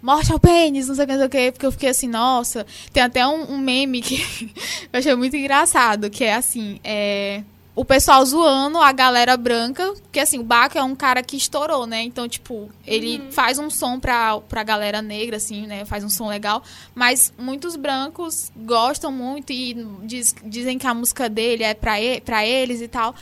morte ao pênis, não sei o que, não sei o que, porque eu fiquei assim, nossa. Tem até um, um meme que eu achei muito engraçado, que é assim, é o pessoal zoando a galera branca, porque assim, o Baco é um cara que estourou, né? Então, tipo, ele uhum. faz um som pra, pra galera negra, assim, né? Faz um som legal. Mas muitos brancos gostam muito e diz, dizem que a música dele é pra, e, pra eles e tal.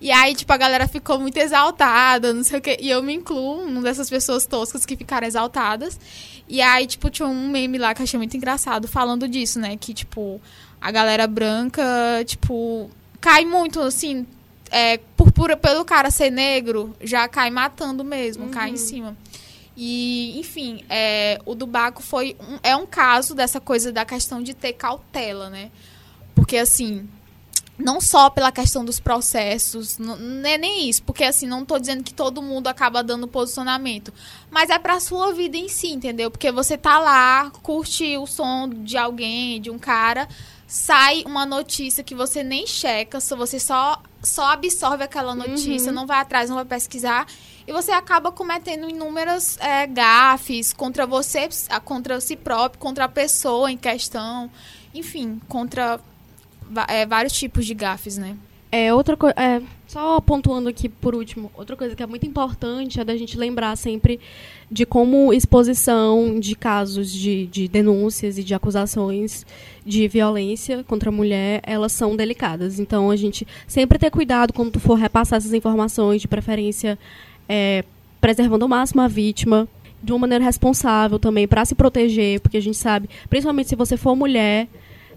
E aí, tipo, a galera ficou muito exaltada, não sei o quê. E eu me incluo, uma dessas pessoas toscas que ficaram exaltadas. E aí, tipo, tinha um meme lá que eu achei muito engraçado falando disso, né? Que, tipo, a galera branca, tipo cai muito, assim, é, por, por, pelo cara ser negro, já cai matando mesmo, uhum. cai em cima. E, enfim, é, o do Baco foi um, é um caso dessa coisa da questão de ter cautela, né? Porque, assim, não só pela questão dos processos, não, não é nem isso, porque, assim, não estou dizendo que todo mundo acaba dando posicionamento, mas é para sua vida em si, entendeu? Porque você tá lá, curte o som de alguém, de um cara sai uma notícia que você nem checa, só você só, só absorve aquela notícia, uhum. não vai atrás, não vai pesquisar. E você acaba cometendo inúmeras é, gafes contra você, contra si próprio, contra a pessoa em questão. Enfim, contra é, vários tipos de gafes, né? É, outra coisa. É, só pontuando aqui por último, outra coisa que é muito importante é da gente lembrar sempre de como exposição de casos de, de denúncias e de acusações de violência contra a mulher, elas são delicadas. Então, a gente sempre ter cuidado quando for repassar essas informações, de preferência é, preservando ao máximo a vítima, de uma maneira responsável também, para se proteger, porque a gente sabe, principalmente se você for mulher,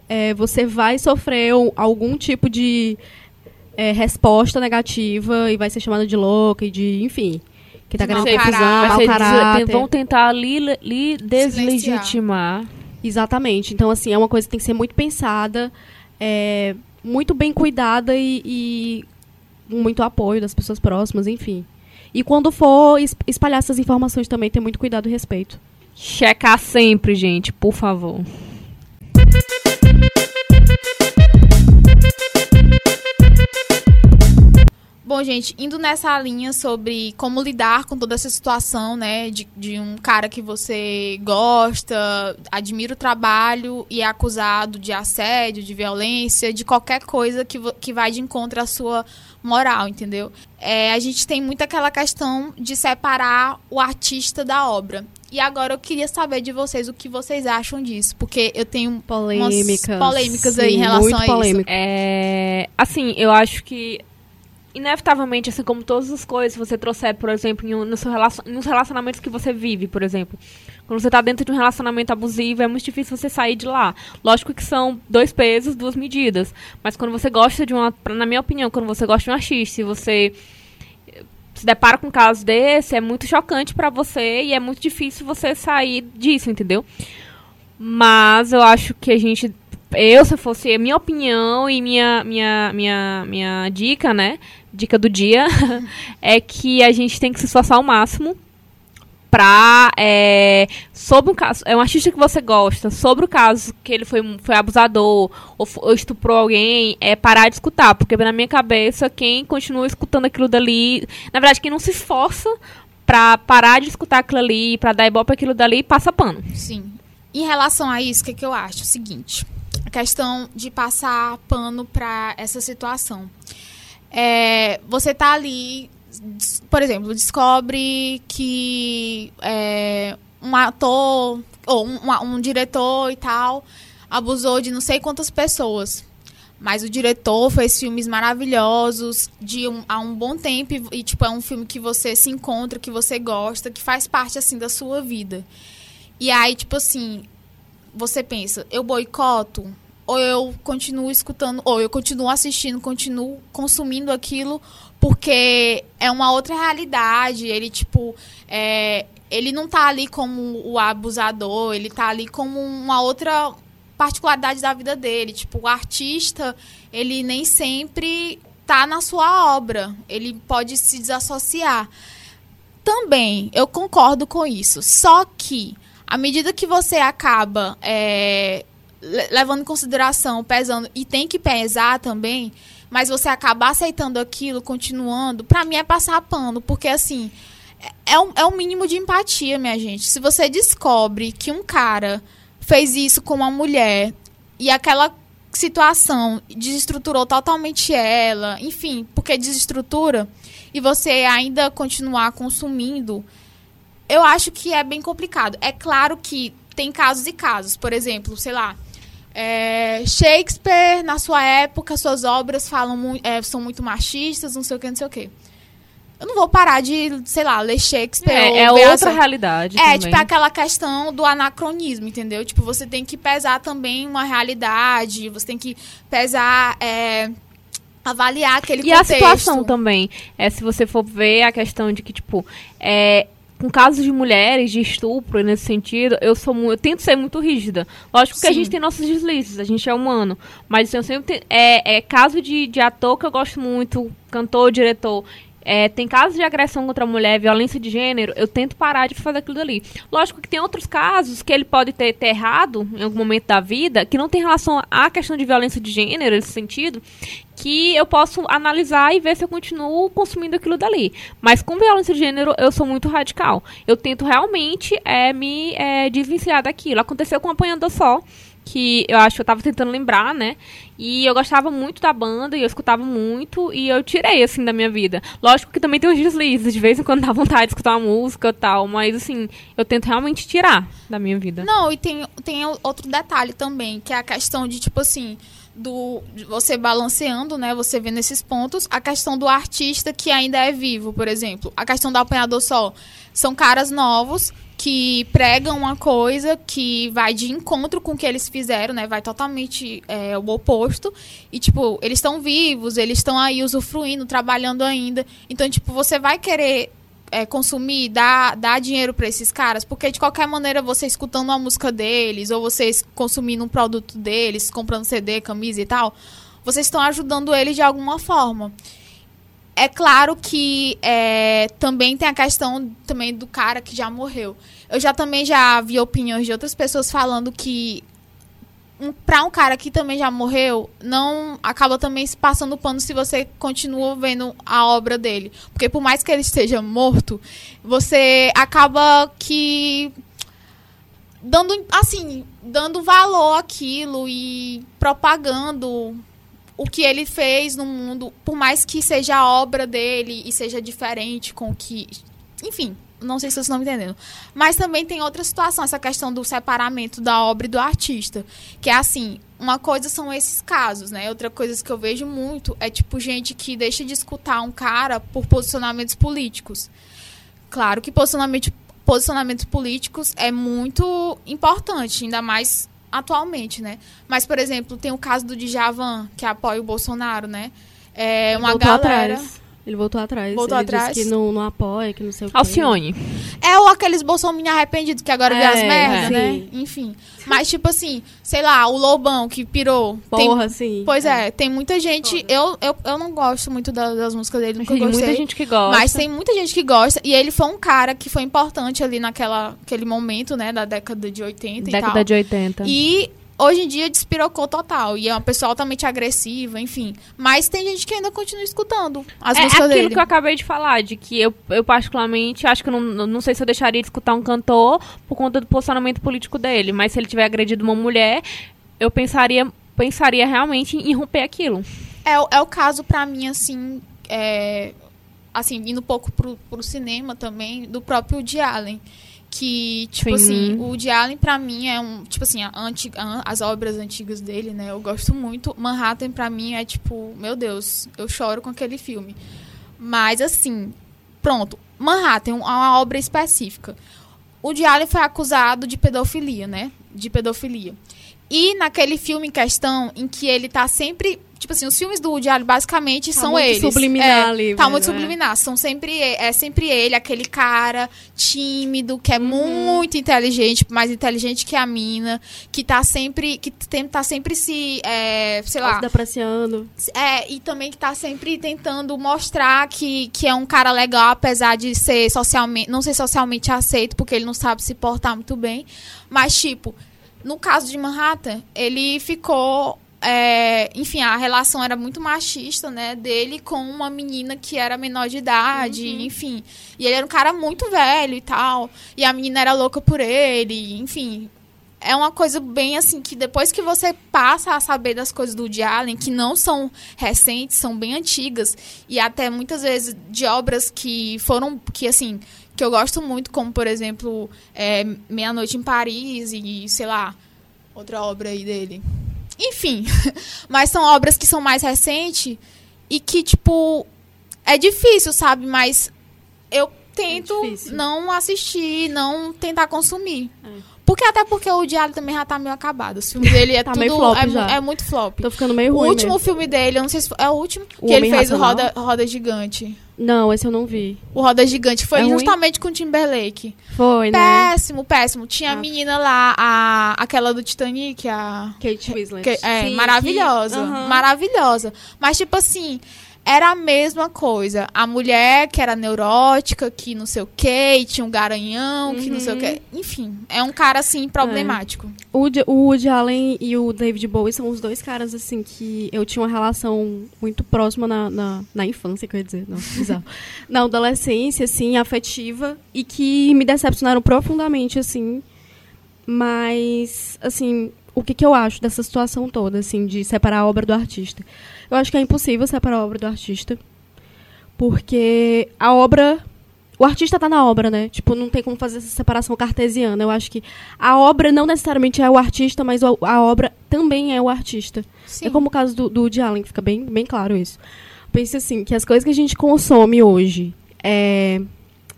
é, você vai sofrer algum tipo de é, resposta negativa e vai ser chamada de louca e de, enfim, que tá querendo confusão, mau caráter. Vão tentar lhe, lhe deslegitimar. Exatamente. Então, assim, é uma coisa que tem que ser muito pensada, é, muito bem cuidada e, e muito apoio das pessoas próximas, enfim. E quando for espalhar essas informações também, ter muito cuidado e respeito. Checar sempre, gente, por favor. Bom, gente, indo nessa linha sobre como lidar com toda essa situação, né? De, de um cara que você gosta, admira o trabalho e é acusado de assédio, de violência, de qualquer coisa que, que vai de encontro à sua moral, entendeu? É, a gente tem muito aquela questão de separar o artista da obra. E agora eu queria saber de vocês o que vocês acham disso, porque eu tenho polêmicas, polêmicas Sim, aí em relação a polêmica. isso. É, assim, eu acho que inevitavelmente, assim como todas as coisas, você trouxer, por exemplo, em um, no seu relacion, nos relacionamentos que você vive, por exemplo. Quando você está dentro de um relacionamento abusivo, é muito difícil você sair de lá. Lógico que são dois pesos, duas medidas. Mas quando você gosta de uma. Na minha opinião, quando você gosta de um artista, se você se depara com um caso desse, é muito chocante para você e é muito difícil você sair disso, entendeu? Mas eu acho que a gente eu, se fosse minha opinião e minha, minha, minha, minha dica, né? Dica do dia, é que a gente tem que se esforçar ao máximo pra. É, sobre um caso. É um artista que você gosta, sobre o caso que ele foi, foi abusador ou, ou estuprou alguém, é parar de escutar. Porque na minha cabeça, quem continua escutando aquilo dali. Na verdade, quem não se esforça pra parar de escutar aquilo ali, pra dar ibope aquilo dali, passa pano. Sim. Em relação a isso, o que, que eu acho? O seguinte a questão de passar pano para essa situação. É, você tá ali, por exemplo, descobre que é, um ator ou um, um, diretor e tal abusou de não sei quantas pessoas. Mas o diretor fez filmes maravilhosos de um, há um bom tempo e, tipo, é um filme que você se encontra, que você gosta, que faz parte, assim, da sua vida. E aí, tipo assim, você pensa, eu boicoto ou eu continuo escutando, ou eu continuo assistindo, continuo consumindo aquilo, porque é uma outra realidade. Ele, tipo, é, ele não tá ali como o abusador, ele tá ali como uma outra particularidade da vida dele. Tipo, o artista, ele nem sempre tá na sua obra. Ele pode se desassociar. Também, eu concordo com isso. Só que, à medida que você acaba é, levando em consideração, pesando, e tem que pesar também, mas você acaba aceitando aquilo, continuando, para mim é passar pano, porque assim, é, é um, é um mínimo de empatia, minha gente. Se você descobre que um cara fez isso com uma mulher e aquela situação desestruturou totalmente ela, enfim, porque desestrutura, e você ainda continuar consumindo, eu acho que é bem complicado. É claro que tem casos e casos. Por exemplo, sei lá, é, Shakespeare, na sua época, suas obras falam é, são muito machistas, não sei o que, não sei o que. Eu não vou parar de, sei lá, ler Shakespeare. É, é outra realidade. É, também. tipo, aquela questão do anacronismo, entendeu? Tipo, você tem que pesar também uma realidade, você tem que pesar. É, avaliar aquele e contexto. E a situação também. É, se você for ver a questão de que, tipo, é, com casos de mulheres, de estupro, nesse sentido, eu sou eu tento ser muito rígida. Lógico que Sim. a gente tem nossos deslizes, a gente é humano. Mas eu sempre é, é caso de, de ator que eu gosto muito, cantor, diretor é, tem casos de agressão contra a mulher, violência de gênero, eu tento parar de fazer aquilo dali. Lógico que tem outros casos que ele pode ter, ter errado em algum momento da vida, que não tem relação à questão de violência de gênero, nesse sentido, que eu posso analisar e ver se eu continuo consumindo aquilo dali. Mas com violência de gênero, eu sou muito radical. Eu tento realmente é, me é, desvencilhar daquilo. Aconteceu com Apanhando Só que eu acho que eu tava tentando lembrar, né? E eu gostava muito da banda e eu escutava muito e eu tirei, assim, da minha vida. Lógico que também tem uns deslizes, de vez em quando dá vontade de escutar uma música e tal, mas, assim, eu tento realmente tirar da minha vida. Não, e tem, tem outro detalhe também, que é a questão de, tipo assim, do você balanceando, né? Você vê nesses pontos a questão do artista que ainda é vivo, por exemplo. A questão do apanhador sol. São caras novos que pregam uma coisa que vai de encontro com o que eles fizeram, né? Vai totalmente é, o oposto. E, tipo, eles estão vivos, eles estão aí usufruindo, trabalhando ainda. Então, tipo, você vai querer é, consumir, dar, dar dinheiro para esses caras, porque de qualquer maneira você escutando uma música deles, ou vocês consumindo um produto deles, comprando CD, camisa e tal, vocês estão ajudando eles de alguma forma. É claro que é, também tem a questão também do cara que já morreu. Eu já também já vi opiniões de outras pessoas falando que um, para um cara que também já morreu, não acaba também se passando pano se você continua vendo a obra dele. Porque por mais que ele esteja morto, você acaba que dando assim, dando valor àquilo e propagando o que ele fez no mundo, por mais que seja a obra dele e seja diferente com o que. Enfim, não sei se vocês estão me entendendo. Mas também tem outra situação, essa questão do separamento da obra e do artista. Que é assim, uma coisa são esses casos, né? Outra coisa que eu vejo muito é tipo gente que deixa de escutar um cara por posicionamentos políticos. Claro que posicionamento, posicionamentos políticos é muito importante, ainda mais atualmente, né? Mas, por exemplo, tem o caso do Djavan, que apoia o Bolsonaro, né? É uma galera... Atrás. Ele voltou atrás. Voltou ele atrás. Disse que não, não apoia, que não sei o quê. Alcione. É ou aqueles bolsominions arrependidos que agora é, vê as merdas, é. né? Enfim. Mas, tipo assim, sei lá, o Lobão que pirou. Porra, tem... sim. Pois é. é, tem muita gente. Eu, eu, eu não gosto muito das, das músicas dele, nunca tem gostei. muita gente que gosta. Mas tem muita gente que gosta. E ele foi um cara que foi importante ali naquela aquele momento, né? Da década de 80 década e tal. Década de 80. E hoje em dia despirocou total. E é uma pessoa altamente agressiva, enfim. Mas tem gente que ainda continua escutando as é, músicas é aquilo dele. que eu acabei de falar, de que eu, eu particularmente acho que não, não sei se eu deixaria de escutar um cantor por conta do posicionamento político dele. Mas se ele tiver agredido uma mulher, eu pensaria, pensaria realmente em romper aquilo. É, é o caso para mim, assim, é, assim, indo um pouco pro, pro cinema também, do próprio Woody Allen que, tipo Sim. assim, o Woody Allen pra mim é um, tipo assim, a a, as obras antigas dele, né, eu gosto muito. Manhattan pra mim é tipo, meu Deus, eu choro com aquele filme. Mas assim, pronto, Manhattan é uma obra específica. O Woody Allen foi acusado de pedofilia, né, de pedofilia. E naquele filme em questão, em que ele tá sempre. Tipo assim, os filmes do Woody Allen basicamente Tá são muito eles. subliminar É, ali, Tá muito é. subliminar. São sempre, é sempre ele, aquele cara tímido, que é Uhum. muito inteligente, mais inteligente que a mina, que tá sempre. Que tem, tá sempre se. é, sei lá. Se depreciando. É, e também que tá sempre tentando mostrar que, que é um cara legal, apesar de ser socialmente, não ser socialmente aceito, porque ele não sabe se portar muito bem. Mas, tipo, no caso de Manhattan, ele ficou. é, enfim, a relação era muito machista, né? Dele com uma menina que era menor de idade, enfim. E ele era um cara muito velho e tal. E a menina era louca por ele, enfim é uma coisa bem assim que depois que você passa a saber das coisas do Woody Allen, que não são recentes, são bem antigas e até muitas vezes de obras que foram que assim que eu gosto muito, como por exemplo é, Meia Noite em Paris e sei lá outra obra aí dele. Enfim, mas são obras que são mais recentes e que tipo é difícil, sabe? Mas eu tento difícil. não assistir, não tentar consumir. É. Porque até porque o Diário também já tá meio acabado. O filme dele é Tá tudo meio flop é, é muito flop. Tô ficando meio O ruim último mesmo. filme dele, eu não sei se foi, é o último O que ele Homem fez o Racional? Roda, Roda Gigante. Não, esse eu não vi. O Roda Gigante foi É ruim? justamente com o Timberlake. Foi, né? Péssimo, péssimo. Tinha a Ah. menina lá, a aquela do Titanic, a Kate Winslet. que- é, Sim, maravilhosa. que- aham. Maravilhosa. Mas, tipo assim, era a mesma coisa. A mulher que era neurótica, que não sei o quê, e tinha um garanhão, que não sei o quê. Enfim, é um cara, assim, problemático. O Woody, o Woody Allen e o David Bowie são os dois caras, assim, que eu tinha uma relação muito próxima na, na, na infância, que eu ia dizer. Não, bizarro. na adolescência, assim, afetiva. E que me decepcionaram profundamente, assim. Mas, assim, o que, que eu acho dessa situação toda, assim, de separar a obra do artista? Eu acho que é impossível separar a obra do artista. Porque a obra o artista tá na obra, né? Tipo, não tem como fazer essa separação cartesiana. Eu acho que a obra não necessariamente é o artista, mas a obra também é o artista. Sim. É como o caso do, do Allen, fica bem, bem claro isso. Pense assim, que as coisas que a gente consome hoje, é,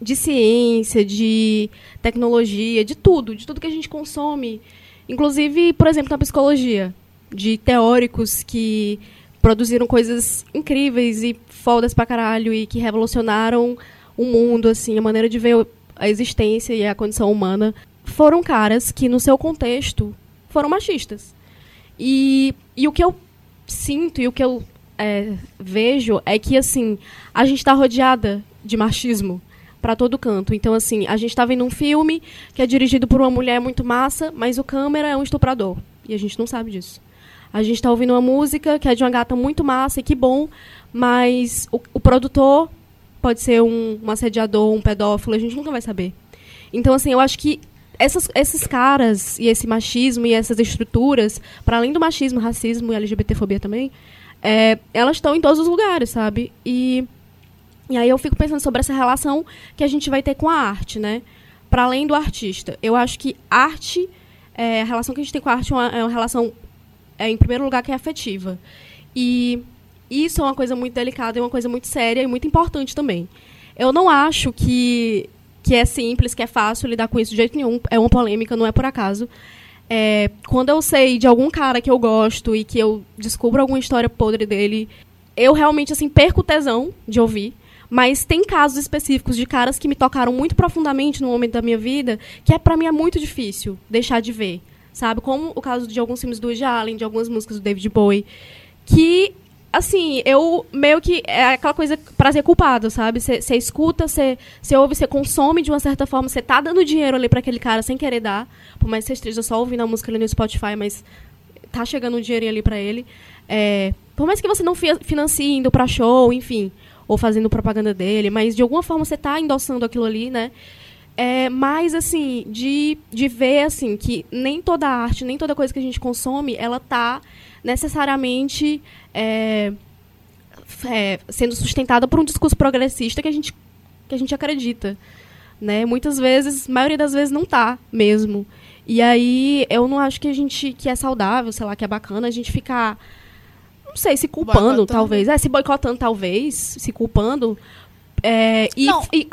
de ciência, de tecnologia, de tudo, de tudo que a gente consome, inclusive, por exemplo, na psicologia, de teóricos que produziram coisas incríveis e fodas pra caralho e que revolucionaram o mundo, assim, a maneira de ver a existência e a condição humana, foram caras que, no seu contexto, foram machistas. E, e o que eu sinto e o que eu é, vejo é que, assim, a gente está rodeada de machismo para todo canto. Então, assim, a gente está vendo um filme que é dirigido por uma mulher muito massa, mas o câmera é um estuprador. E a gente não sabe disso. A gente está ouvindo uma música que é de uma gata muito massa e que bom, mas o, o produtor pode ser um, um assediador, um pedófilo, a gente nunca vai saber. Então, assim, eu acho que essas, esses caras e esse machismo e essas estruturas, para além do machismo, racismo e LGBTfobia também, é, elas estão em todos os lugares, sabe? E, e aí eu fico pensando sobre essa relação que a gente vai ter com a arte, né? Para além do artista. Eu acho que arte, é, a relação que a gente tem com a arte é uma, é uma relação, é, em primeiro lugar, que é afetiva. E isso é uma coisa muito delicada, é uma coisa muito séria e muito importante também. Eu não acho que, que é simples, que é fácil lidar com isso de jeito nenhum. É uma polêmica, não é por acaso. É, quando eu sei de algum cara que eu gosto e que eu descubro alguma história podre dele, eu realmente, assim, perco o tesão de ouvir. Mas tem casos específicos de caras que me tocaram muito profundamente no momento da minha vida, que é para mim é muito difícil deixar de ver, sabe? Como o caso de alguns filmes do Woody Allen, de algumas músicas do David Bowie, que assim, eu meio que é aquela coisa prazer culpado, sabe? Você escuta, você ouve, você consome de uma certa forma, você tá dando dinheiro ali para aquele cara sem querer dar, por mais que você esteja só ouvindo a música ali no Spotify, mas tá chegando um dinheirinho ali para ele. É, por mais que você não fi- financie indo pra show, enfim, ou fazendo propaganda dele, mas de alguma forma você tá endossando aquilo ali, né? É, mas, assim, de, de ver, assim, que nem toda arte, nem toda coisa que a gente consome, ela tá necessariamente é, é, sendo sustentada por um discurso progressista que a gente, que a gente acredita. Né? Muitas vezes, maioria das vezes não tá mesmo. E aí eu não acho que a gente que é saudável, sei lá, que é bacana a gente ficar não sei, se culpando Boicotando. talvez, é, se boicotando talvez, se culpando É, e, e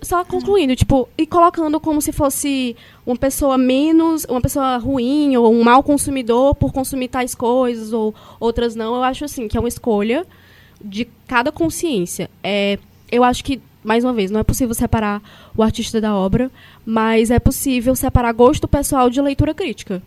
só concluindo, tipo, e colocando como se fosse uma pessoa menos, uma pessoa ruim ou um mau consumidor por consumir tais coisas ou outras não, eu acho assim que é uma escolha de cada consciência. É, eu acho que mais uma vez, não é possível separar o artista da obra, mas é possível separar gosto pessoal de leitura crítica.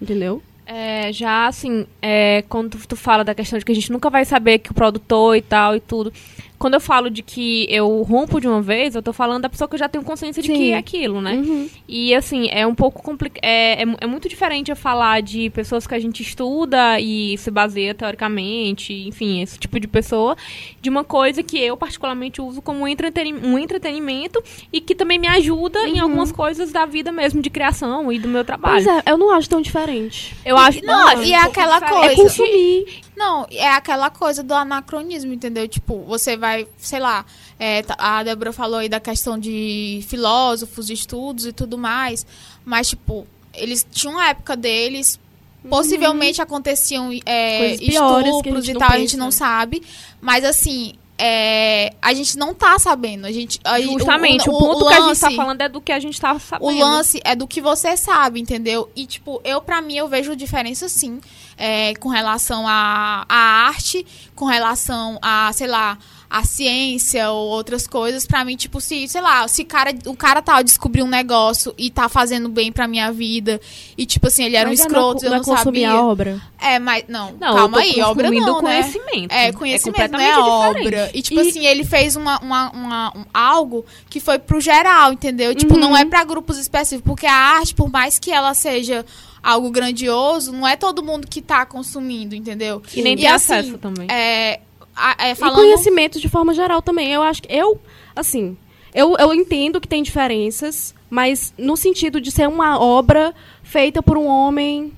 Entendeu? É, já assim, é, quando tu fala da questão de que a gente nunca vai saber que o produtor e tal e tudo. Quando eu falo de que eu rompo de uma vez, eu tô falando da pessoa que eu já tenho consciência de Sim. que é aquilo, né? Uhum. E assim, é um pouco complicado. É, é, mu- é muito diferente eu falar de pessoas que a gente estuda e se baseia teoricamente, enfim, esse tipo de pessoa, de uma coisa que eu particularmente uso como um, entreteni um entretenimento e que também me ajuda em algumas coisas da vida mesmo, de criação e do meu trabalho. Pois é, eu não acho tão diferente. Eu acho Não, e é aquela diferente. coisa. É consumir. Não, é aquela coisa do anacronismo, entendeu? Tipo, você vai, sei lá, é, tá- a Débora falou aí da questão de filósofos, de estudos e tudo mais, mas, tipo, eles tinham a época deles, possivelmente aconteciam é, a estupros e tal, a pensa. gente não sabe, mas assim. É, a gente não tá sabendo. A gente, a gente- Justamente, o, ponto que a gente tá lance- falando é do que a gente tá sabendo. o lance é do que você sabe, entendeu? E, tipo, eu, pra mim, eu vejo diferença, sim, é, com relação à à arte, com relação a, sei lá, a ciência ou outras coisas. Pra mim, tipo, se, sei lá, se cara, o cara tá descobriu um negócio e tá fazendo bem pra minha vida, e, tipo assim, ele era Mas um é escroto, não, eu não não é consumir sabia. a obra. É, mas, não, Não, calma eu aí, obra não, né? conhecimento. É, conhecimento, não completamente é obra. E, tipo assim, ele fez uma, uma, uma- um- algo que foi pro geral, entendeu? Tipo, não Uhum. é pra grupos específicos. Porque a arte, por mais que ela seja algo grandioso, não é todo mundo que tá consumindo, entendeu? E nem E tem assim, acesso também. É, a- é, E falando... conhecimento de forma geral também. Eu acho que. Eu, assim. Eu, eu entendo que tem diferenças, mas no sentido de ser uma obra feita por um homem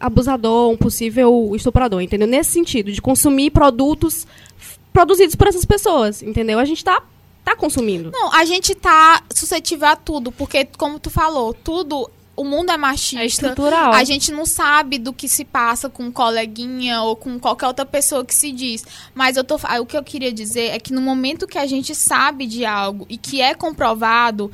abusador, um possível estuprador, entendeu? Nesse sentido, de consumir produtos produzidos por essas pessoas, entendeu? A gente tá, tá consumindo. Não, a gente tá suscetível a tudo. Porque, como tu falou, tudo... O mundo é machista. É estrutural. A gente não sabe do que se passa com um coleguinha ou com qualquer outra pessoa que se diz. Mas eu tô, o que eu queria dizer é que no momento que a gente sabe de algo e que é comprovado,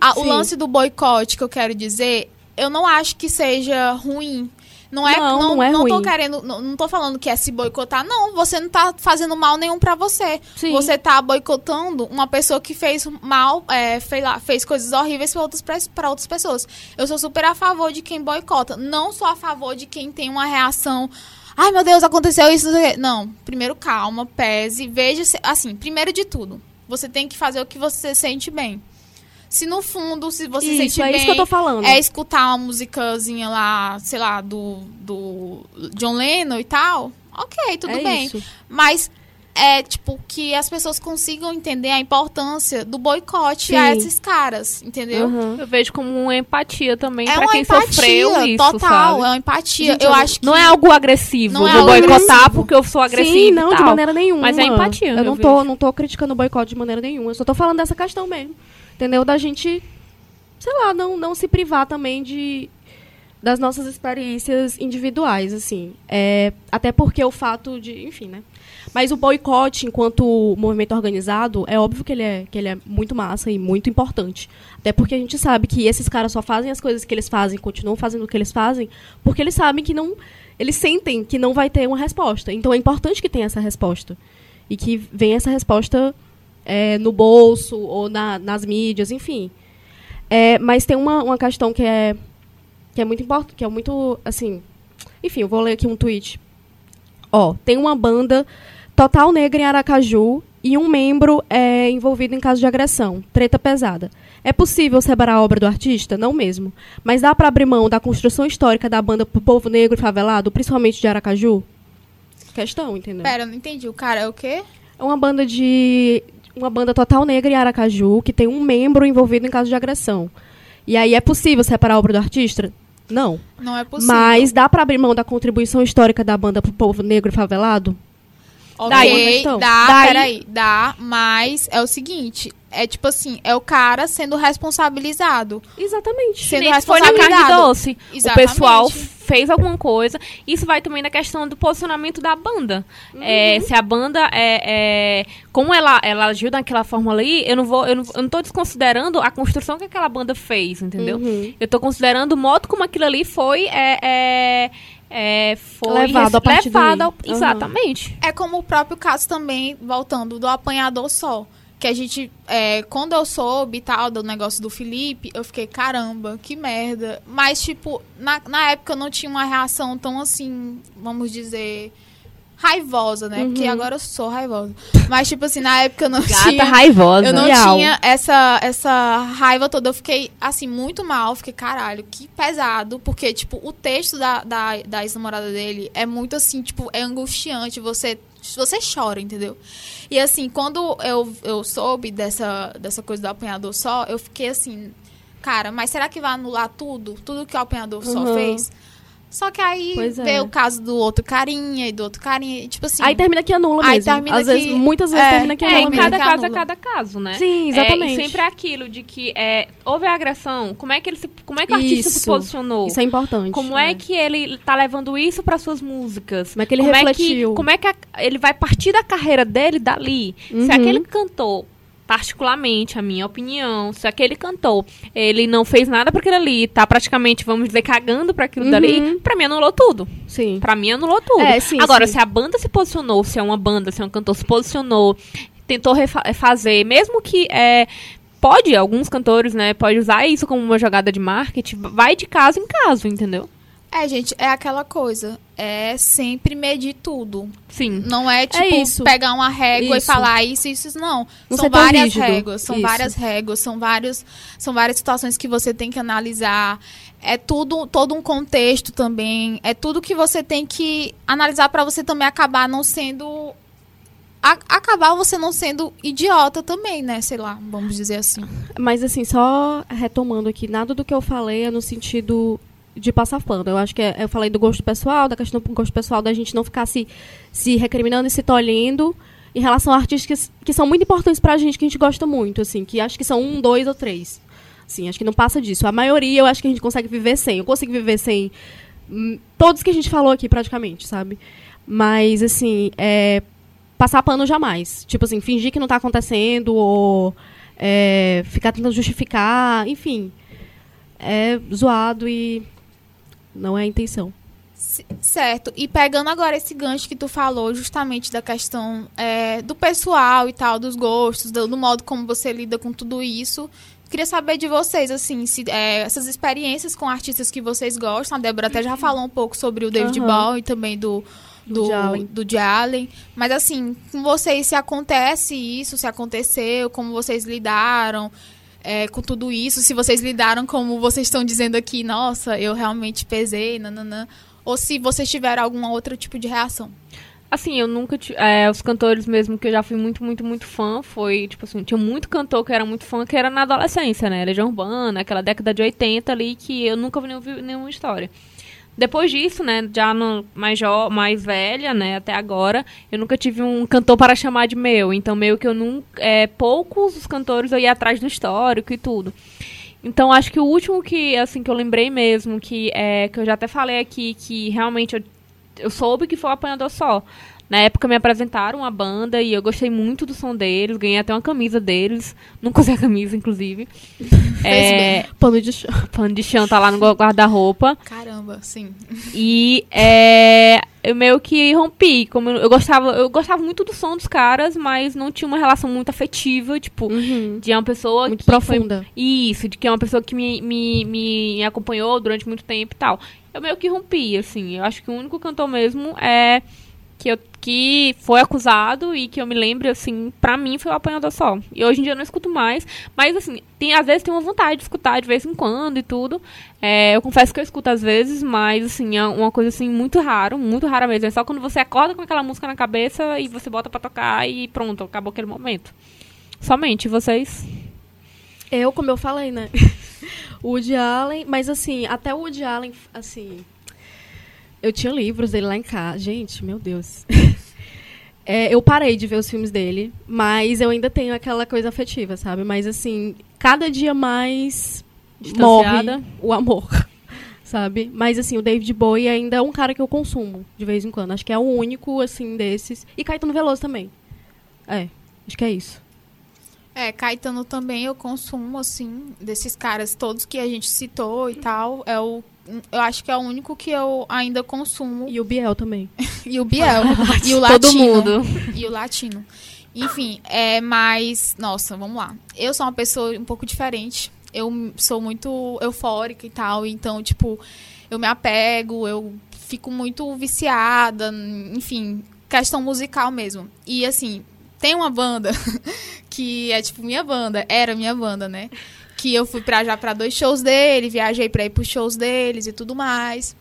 a- o lance do boicote que eu quero dizer, eu não acho que seja ruim. Não é, Não, não, não é não tô ruim. querendo, não, não tô falando que é se boicotar, não. Você não tá fazendo mal nenhum pra você. Sim. Você tá boicotando uma pessoa que fez mal, é, fez, lá, fez coisas horríveis pra outras, pra outras pessoas. Eu sou super a favor de quem boicota. Não sou a favor de quem tem uma reação. Ai, meu Deus, aconteceu isso. não sei o quê." Não, primeiro calma, pese, veja. Assim, primeiro de tudo, você tem que fazer o que você sente bem. Se no fundo, se você Isso, sente é bem, isso que eu tô falando. é escutar uma musicazinha lá, sei lá, do, do John Lennon e tal, ok, tudo É bem. isso. Mas é, tipo, que as pessoas consigam entender a importância do boicote Sim. a esses caras, entendeu? Aham. Eu vejo como uma empatia também É pra uma quem empatia, sofreu isso, total, sabe? é uma empatia. Gente, eu eu- acho que Não é algo agressivo, Não é vou algo boicotar agressivo. porque eu sou agressivo Sim, não, de maneira nenhuma. Mas é empatia, Eu não tô, vejo. não tô criticando o boicote de maneira nenhuma. Eu só tô falando dessa questão mesmo. Entendeu? Da gente, sei lá, não, não se privar também de das nossas experiências individuais, assim. É, até porque o fato de, enfim, né? Mas o boicote, enquanto movimento organizado, é óbvio que ele é, que ele é muito massa e muito importante. Até porque a gente sabe que esses caras só fazem as coisas que eles fazem, continuam fazendo o que eles fazem, porque eles sabem que não. Eles sentem que não vai ter uma resposta. Então é importante que tenha essa resposta. E que venha essa resposta é, no bolso ou na- nas mídias, enfim. É, mas tem uma, uma questão que é, que é muito importante, que é muito, assim... Enfim, eu vou ler aqui um tweet. Ó, tem uma banda total negra em Aracaju e um membro é envolvido em caso de agressão. Treta pesada. É possível separar a obra do artista? Não mesmo. Mas dá para abrir mão da construção histórica da banda pro povo negro e favelado, principalmente de Aracaju? Questão, entendeu? Pera, eu não entendi. O cara é o quê? É uma banda de. Uma banda total negra em Aracaju, que tem um membro envolvido em caso de agressão. E aí é possível separar a obra do artista? Não. Não é possível. Mas dá pra abrir mão da contribuição histórica da banda pro povo negro e favelado? Ok, Daí dá, Daí- peraí, dá, mas é o seguinte, é tipo assim, é o cara sendo responsabilizado. Exatamente. Sendo foi na carne responsabilizado. doce. O Exatamente. pessoal fez alguma coisa. Isso vai também na questão do posicionamento da banda. É, se a banda é, é- como ela, ela agiu daquela forma ali, eu não vou, eu não, eu não tô desconsiderando a construção que aquela banda fez, entendeu? Uhum. Eu tô considerando o modo como aquilo ali foi é, é, é, foi Levado a partir levado ao-. Uhum. exatamente. É como o próprio caso também, voltando, do apanhador só. Que a gente, é, quando eu soube e tal, do negócio do Felipe, eu fiquei, caramba, que merda. Mas, tipo, na, na época eu não tinha uma reação tão assim, vamos dizer, raivosa, né? Porque Uhum. agora eu sou raivosa. Mas, tipo assim, na época eu não Gata tinha. raivosa. Eu não Real. tinha essa, essa raiva toda. Eu fiquei, assim, muito mal. Fiquei, caralho, que pesado. Porque, tipo, o texto da, da, da ex-namorada dele é muito, assim, tipo, é angustiante. Você, você chora, entendeu? E, assim, quando eu, eu soube dessa, dessa coisa do apanhador só, eu fiquei, assim, cara, mas será que vai anular tudo? Tudo que o apanhador só Uhum. fez? Só que aí Pois é. veio o caso do outro carinha e do outro carinha. E, tipo assim... Aí termina que anula Aí mesmo. termina Às vezes, que- muitas vezes é, termina que É, anula em mesmo. cada Que caso é anula. cada caso, né? Sim, É, exatamente. e sempre é aquilo de que é, houve a agressão, como é que ele se, como é que o artista se Isso. posicionou? Isso é importante. Como é que ele tá levando isso para suas músicas? Como é que ele como refletiu? É que, como é que a- ele vai partir da carreira dele dali? Uhum. Se aquele cantor, particularmente, a minha opinião, se aquele cantor, ele não fez nada para aquilo ali, tá praticamente, vamos dizer, cagando para aquilo Uhum. dali, pra mim anulou tudo. Sim. Pra mim anulou tudo. É, sim, Agora, sim. se a banda se posicionou, se é uma banda, se é um cantor se posicionou, tentou refa- fazer, mesmo que é, pode, alguns cantores, né, pode usar isso como uma jogada de marketing, vai de caso em caso, entendeu? É, gente, é aquela coisa. É sempre medir tudo. Sim. Não é tipo isso. pegar uma régua Isso. e falar isso, isso, isso, não. Não são várias rígido. réguas, são Isso. várias réguas, são vários, são várias situações que você tem que analisar. É tudo, todo um contexto também. É tudo que você tem que analisar pra você também acabar não sendo a- acabar você não sendo idiota também, né? Sei lá, vamos dizer assim. Mas assim, só retomando aqui, nada do que eu falei é no sentido de passar pano. Eu acho que é- eu falei do gosto pessoal, da questão do gosto pessoal da gente não ficar se, se recriminando e se tolhendo em relação a artistas que, que são muito importantes pra gente, que a gente gosta muito, assim, que acho que são um, dois ou três. Assim, acho que não passa disso. A maioria eu acho que a gente consegue viver sem. Eu consigo viver sem hum, todos que a gente falou aqui, praticamente, sabe? Mas, assim, é, passar pano jamais. Tipo assim, fingir que não tá acontecendo ou é, ficar tentando justificar, enfim. É zoado e não é a intenção. Certo. E pegando agora esse gancho que tu falou, justamente da questão é, do pessoal e tal, dos gostos, do, do modo como você lida com tudo isso. Queria saber de vocês, assim, se, é, essas experiências com artistas que vocês gostam. A Débora até já falou um pouco sobre o David Aham. Bowie e também do do, do Jalen. Mas assim, com vocês, se acontece isso, se aconteceu, como vocês lidaram é, com tudo isso, se vocês lidaram como vocês estão dizendo aqui, nossa, eu realmente pesei, nananã. Ou se vocês tiveram algum outro tipo de reação. Assim, eu nunca. É, os cantores mesmo que eu já fui muito, muito, muito fã foi, tipo assim, tinha muito cantor que era muito fã, que era na adolescência, né? Legião Urbana, aquela década de 80 ali, que eu nunca vi nenhuma história. Depois disso, né, já no, mais, jo, mais velha, né, até agora, eu nunca tive um cantor para chamar de meu. Então, meio que eu nunca. É, poucos os cantores eu ia atrás do histórico e tudo. Então, acho que o último que, assim, que eu lembrei mesmo, que, é, que eu já até falei aqui, que realmente eu eu soube que foi o Apanhador Só. Na época me apresentaram a banda e eu gostei muito do som deles, ganhei até uma camisa deles. Nunca usei a camisa, inclusive. é, Pano de chão. pano de chão tá lá no guarda-roupa. Caramba, sim. E é, eu meio que rompi. Como eu, eu gostava, eu gostava muito do som dos caras, mas não tinha uma relação muito afetiva, tipo, Uhum. de uma pessoa Muito que foi profunda. isso, de que é uma pessoa que me, me, me acompanhou durante muito tempo e tal. Eu meio que rompi, assim. Eu acho que o único cantor mesmo é que, eu, que foi acusado e que eu me lembro, assim, pra mim foi o Apanhador Só. E hoje em dia eu não escuto mais. Mas, assim, tem, às vezes tem uma vontade de escutar de vez em quando e tudo. É, eu confesso que eu escuto às vezes, mas, assim, é uma coisa, assim, muito raro, muito rara mesmo. É só quando você acorda com aquela música na cabeça e você bota pra tocar e pronto, acabou aquele momento. Somente, vocês... Eu, como eu falei, né? Woody Allen, mas assim, até o Woody Allen, assim. Eu tinha livros dele lá em casa. Gente, meu Deus. É, eu parei de ver os filmes dele, mas eu ainda tenho aquela coisa afetiva, sabe? Mas assim, cada dia mais morre Distanciada. o amor, sabe? Mas assim, o David Bowie ainda é um cara que eu consumo de vez em quando. Acho que é o único, assim, desses. E Caetano Veloso também. É, acho que é isso. É, Caetano também eu consumo, assim, desses caras todos que a gente citou e tal. É o. Eu acho que é o único que eu ainda consumo. E o Biel também. E o Biel. e o Latino. Todo mundo. E o Latino. Enfim, é mais. Nossa, vamos lá. Eu sou uma pessoa um pouco diferente. Eu sou muito eufórica e tal. Então, tipo, eu me apego, eu fico muito viciada. Enfim, questão musical mesmo. E assim, tem uma banda que é tipo minha banda, era minha banda, né? Que eu fui pra, já pra dois shows dele, viajei pra ir pros shows deles e tudo mais.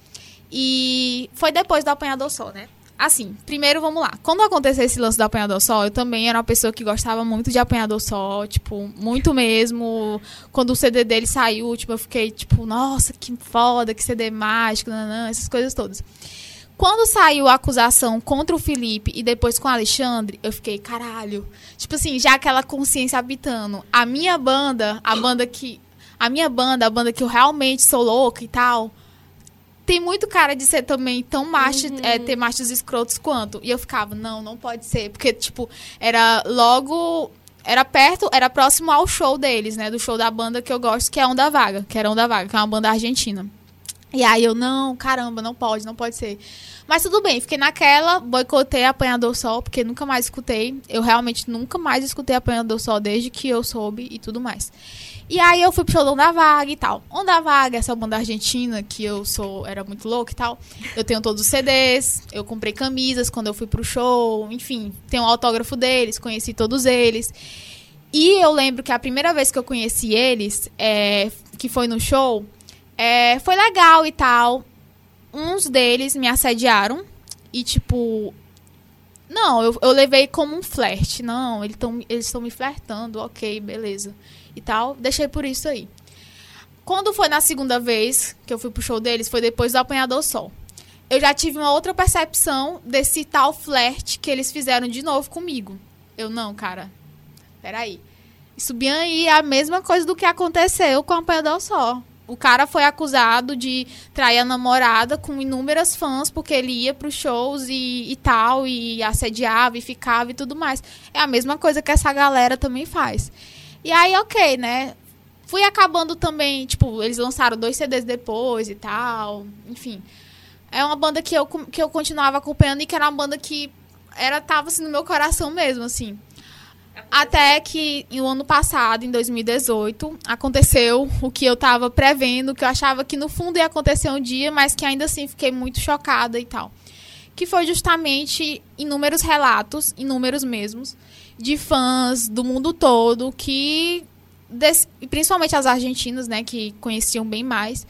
E foi depois do Apanhador Sol, né? Assim, primeiro vamos lá. Quando aconteceu esse lance do Apanhador Sol, eu também era uma pessoa que gostava muito de Apanhador Sol, tipo, muito mesmo. Quando o CD dele saiu, tipo, eu fiquei tipo, nossa, que foda, que CD mágico, nanã, essas coisas todas. Quando saiu a acusação contra o Felipe e depois com o Alexandre, eu fiquei, caralho. Tipo assim, já aquela consciência habitando. A minha banda, a banda que. A minha banda, a banda que eu realmente sou louca e tal. Tem muito cara de ser também tão macho, é, ter machos escrotos quanto. E eu ficava, não, não pode ser. Porque, tipo, era logo. Era perto, era próximo ao show deles, né? Do show da banda que eu gosto, que é Onda Vaga, que era Onda Vaga, que é uma banda argentina. E aí eu, não, caramba, não pode, não pode ser. Mas tudo bem, fiquei naquela, boicotei Apanhador Sol, porque nunca mais escutei. Eu realmente nunca mais escutei Apanhador Sol desde que eu soube e tudo mais. E aí eu fui pro show da Vaga e tal. Onda Vaga, essa banda argentina que eu sou, era muito louca e tal. Eu tenho todos os CDs, eu comprei camisas quando eu fui pro show, enfim, tenho o autógrafo deles, conheci todos eles. E eu lembro que a primeira vez que eu conheci eles, é, que foi no show, é, foi legal e tal. Uns deles me assediaram e, tipo. Não, eu, eu levei como um flerte. Não, eles estão eles me flertando, ok, beleza. E tal. Deixei por isso aí. Quando foi na segunda vez que eu fui pro show deles, foi depois do Apanhador Sol. Eu já tive uma outra percepção desse tal flerte que eles fizeram de novo comigo. Eu, não, cara. Peraí. Isso bem aí é a mesma coisa do que aconteceu com o Apanhador Sol. O cara foi acusado de trair a namorada com inúmeras fãs, porque ele ia pros shows e, e tal, e assediava e ficava e tudo mais. É a mesma coisa que essa galera também faz. E aí, ok, né? Fui acabando também, tipo, eles lançaram dois CDs depois e tal, enfim. É uma banda que eu, que eu continuava acompanhando e que era uma banda que era, tava assim, no meu coração mesmo, assim. Até que no ano passado, em 2018, aconteceu o que eu tava prevendo, que eu achava que no fundo ia acontecer um dia, mas que ainda assim fiquei muito chocada e tal. Que foi justamente inúmeros relatos, inúmeros mesmos, de fãs do mundo todo que, principalmente as argentinas, né, que conheciam bem mais,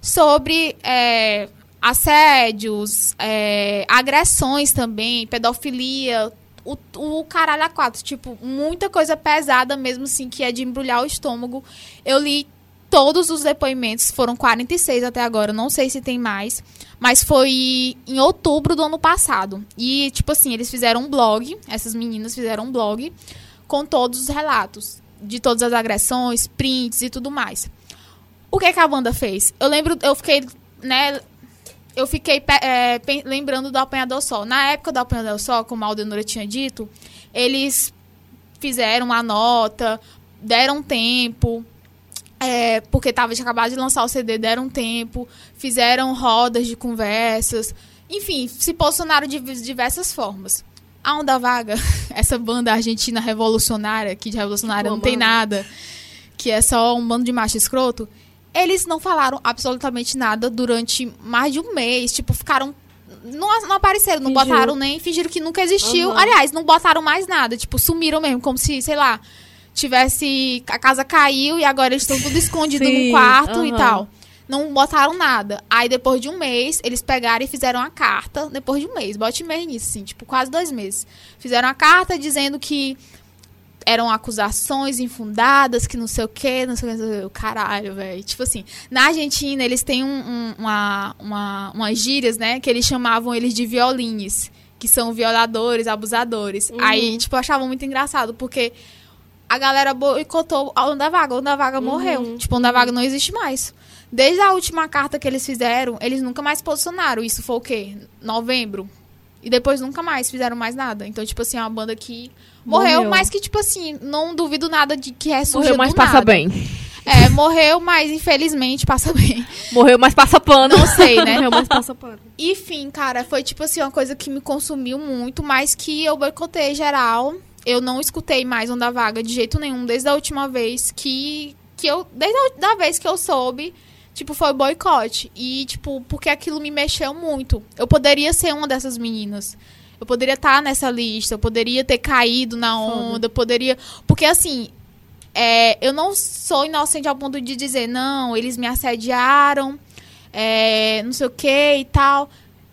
sobre é, assédios, é, agressões também, pedofilia, o, o caralho a quatro. Tipo, muita coisa pesada mesmo, assim, que é de embrulhar o estômago. Eu li todos os depoimentos, foram 46 até agora, não sei se tem mais. Mas foi em outubro do ano passado. E, tipo assim, eles fizeram um blog, essas meninas fizeram um blog com todos os relatos de todas as agressões, prints e tudo mais. O que, que a banda fez? Eu lembro, eu fiquei, né, eu fiquei é, lembrando do Apanhador Sol. Na época do Apanhador Sol, como a Aldenora tinha dito, eles fizeram uma nota, deram tempo, é, porque tava, tinha acabado de lançar o CD, deram tempo, fizeram rodas de conversas, enfim, se posicionaram de diversas formas. A Onda Vaga, essa banda argentina revolucionária, que de revolucionária não tem nada, que é só um bando de macho escroto, eles não falaram absolutamente nada durante mais de um mês. Tipo, ficaram. Não, não apareceram, não Fingiu. botaram nem. Fingiram que nunca existiu. Aham. Aliás, não botaram mais nada. Tipo, sumiram mesmo, como se, sei lá, tivesse. A casa caiu e agora eles estão tudo escondido Sim, no quarto e aham. tal. Não botaram nada. Aí, depois de um mês, eles pegaram e fizeram a carta. Depois de um mês, bote mês nisso, assim, tipo, quase dois meses. Fizeram a carta dizendo que eram acusações infundadas, que não sei o quê, não sei o que, não sei o quê. caralho, velho. Tipo assim, na Argentina eles têm um, um- uma, uma, umas gírias, né, que eles chamavam eles de violines, que são violadores, abusadores. Uhum. Aí, tipo, eu achava muito engraçado, porque a galera boicotou a Onda Vaga. A Onda Vaga Uhum. morreu. Tipo, a Onda Vaga não existe mais. Desde a última carta que eles fizeram, eles nunca mais posicionaram. Isso foi o quê? Novembro. E depois nunca mais fizeram mais nada. Então, tipo assim, é uma banda que morreu, Morreu. mas que, tipo assim, não duvido nada de que ressurja Morreu, mas do passa nada. bem. É, morreu, mas infelizmente passa bem. Morreu, mas passa pano. Não sei, né? Morreu, mas passa pano. Enfim, cara, foi tipo assim, uma coisa que me consumiu muito, mas que eu boicotei geral. Eu não escutei mais Onda Vaga de jeito nenhum, desde a última vez que. que eu. Desde a da vez que eu soube, tipo, foi boicote. E, tipo, porque aquilo me mexeu muito. Eu poderia ser uma dessas meninas. Eu poderia estar nessa lista, eu poderia ter caído na onda, eu poderia. Porque assim, é, eu não sou inocente ao ponto de dizer, não, eles me assediaram, é, não sei o que e tal.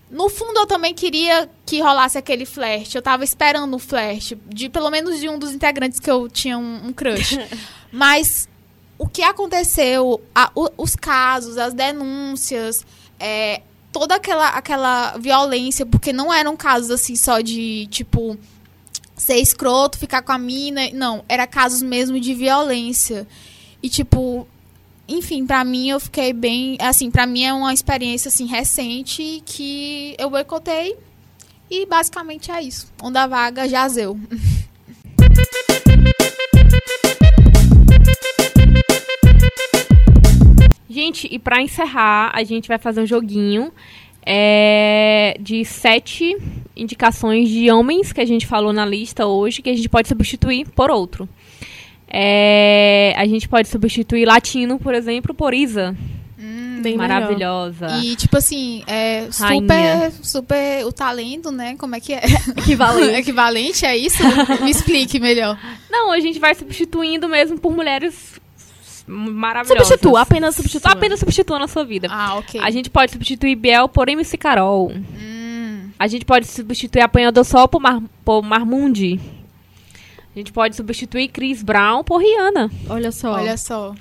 No fundo, eu também queria que rolasse aquele flash. Eu tava esperando o flash, de pelo menos de um dos integrantes que eu tinha um, um crush. Mas o que aconteceu, a- o- os casos, as denúncias, é, toda aquela, aquela violência, porque não eram casos assim só de, tipo, ser escroto, ficar com a mina. Não, era casos mesmo de violência. E, tipo, enfim, pra mim eu fiquei bem. Assim, pra mim é uma experiência assim, recente que eu boicotei. E basicamente é isso. Onda vaga, jazeu. Gente, e pra encerrar, a gente vai fazer um joguinho é, de sete indicações de homens que a gente falou na lista hoje, que a gente pode substituir por outro. É, a gente pode substituir latino, por exemplo, por Isa. Bem Maravilhosa. E, tipo assim, é Rainha. super, super o talento, né? Como é que é? Equivalente. Equivalente é isso? Me explique melhor. Não, a gente vai substituindo mesmo por mulheres maravilhosas. Substitua, apenas substitua. Só apenas substitua na sua vida. Ah, ok. A gente pode substituir Biel por MC Carol. Hum, A gente pode substituir Apanhador Sol por, Mar, por Marmundi. A gente pode substituir Chris Brown por Rihanna. Olha só. olha só.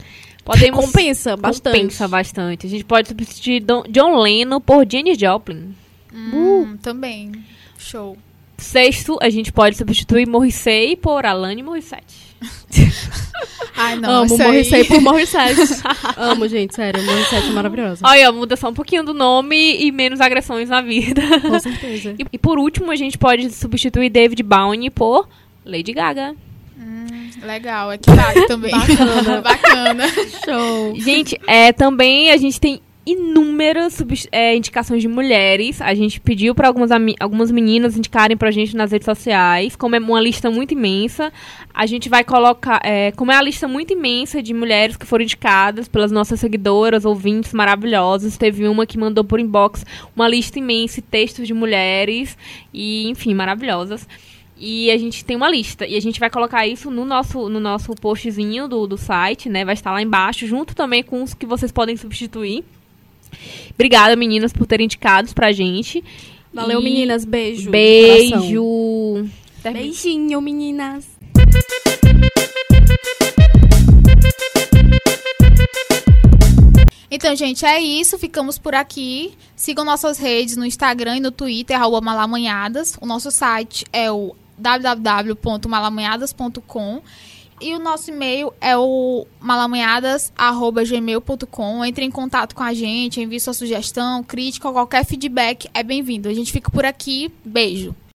Podemos... Compensa bastante. Compensa bastante. A gente pode substituir Don- John Lennon por Janis Joplin. Hum, Também. Show. Sexto, a gente pode substituir Morrissey por Alanis Morissette. Ai, não. Amo Morrissey por Morissette. Amo, gente, sério. Morissette é maravilhosa. Olha, muda só um pouquinho do nome e menos agressões na vida. Com certeza. E, e por último, a gente pode substituir David Bowie por Lady Gaga. Legal, é que vale também. Bacana. Bacana. Show. Gente, é, também a gente tem inúmeras é, indicações de mulheres. A gente pediu para algumas, algumas meninas indicarem pra gente nas redes sociais. Como é uma lista muito imensa, a gente vai colocar. é, como é uma lista muito imensa de mulheres que foram indicadas pelas nossas seguidoras, ouvintes maravilhosas. Teve uma que mandou por inbox uma lista imensa, e textos de mulheres. E, enfim, maravilhosas. E a gente tem uma lista. E a gente vai colocar isso no nosso, no nosso postzinho do, do site, né? Vai estar lá embaixo, junto também com os que vocês podem substituir. Obrigada, meninas, por terem indicados pra gente. Valeu, E meninas. Beijo. Beijo. Beijinho, meninas. Então, gente, é isso. Ficamos por aqui. Sigam nossas redes no Instagram e no Twitter, arroba malamanhadas. O nosso site é o www.malamanhadas.com e o nosso e-mail é o malamanhadas.gmail.com. Entre em contato com a gente, envie sua sugestão, crítica qualquer feedback. É bem-vindo. A gente fica por aqui. Beijo.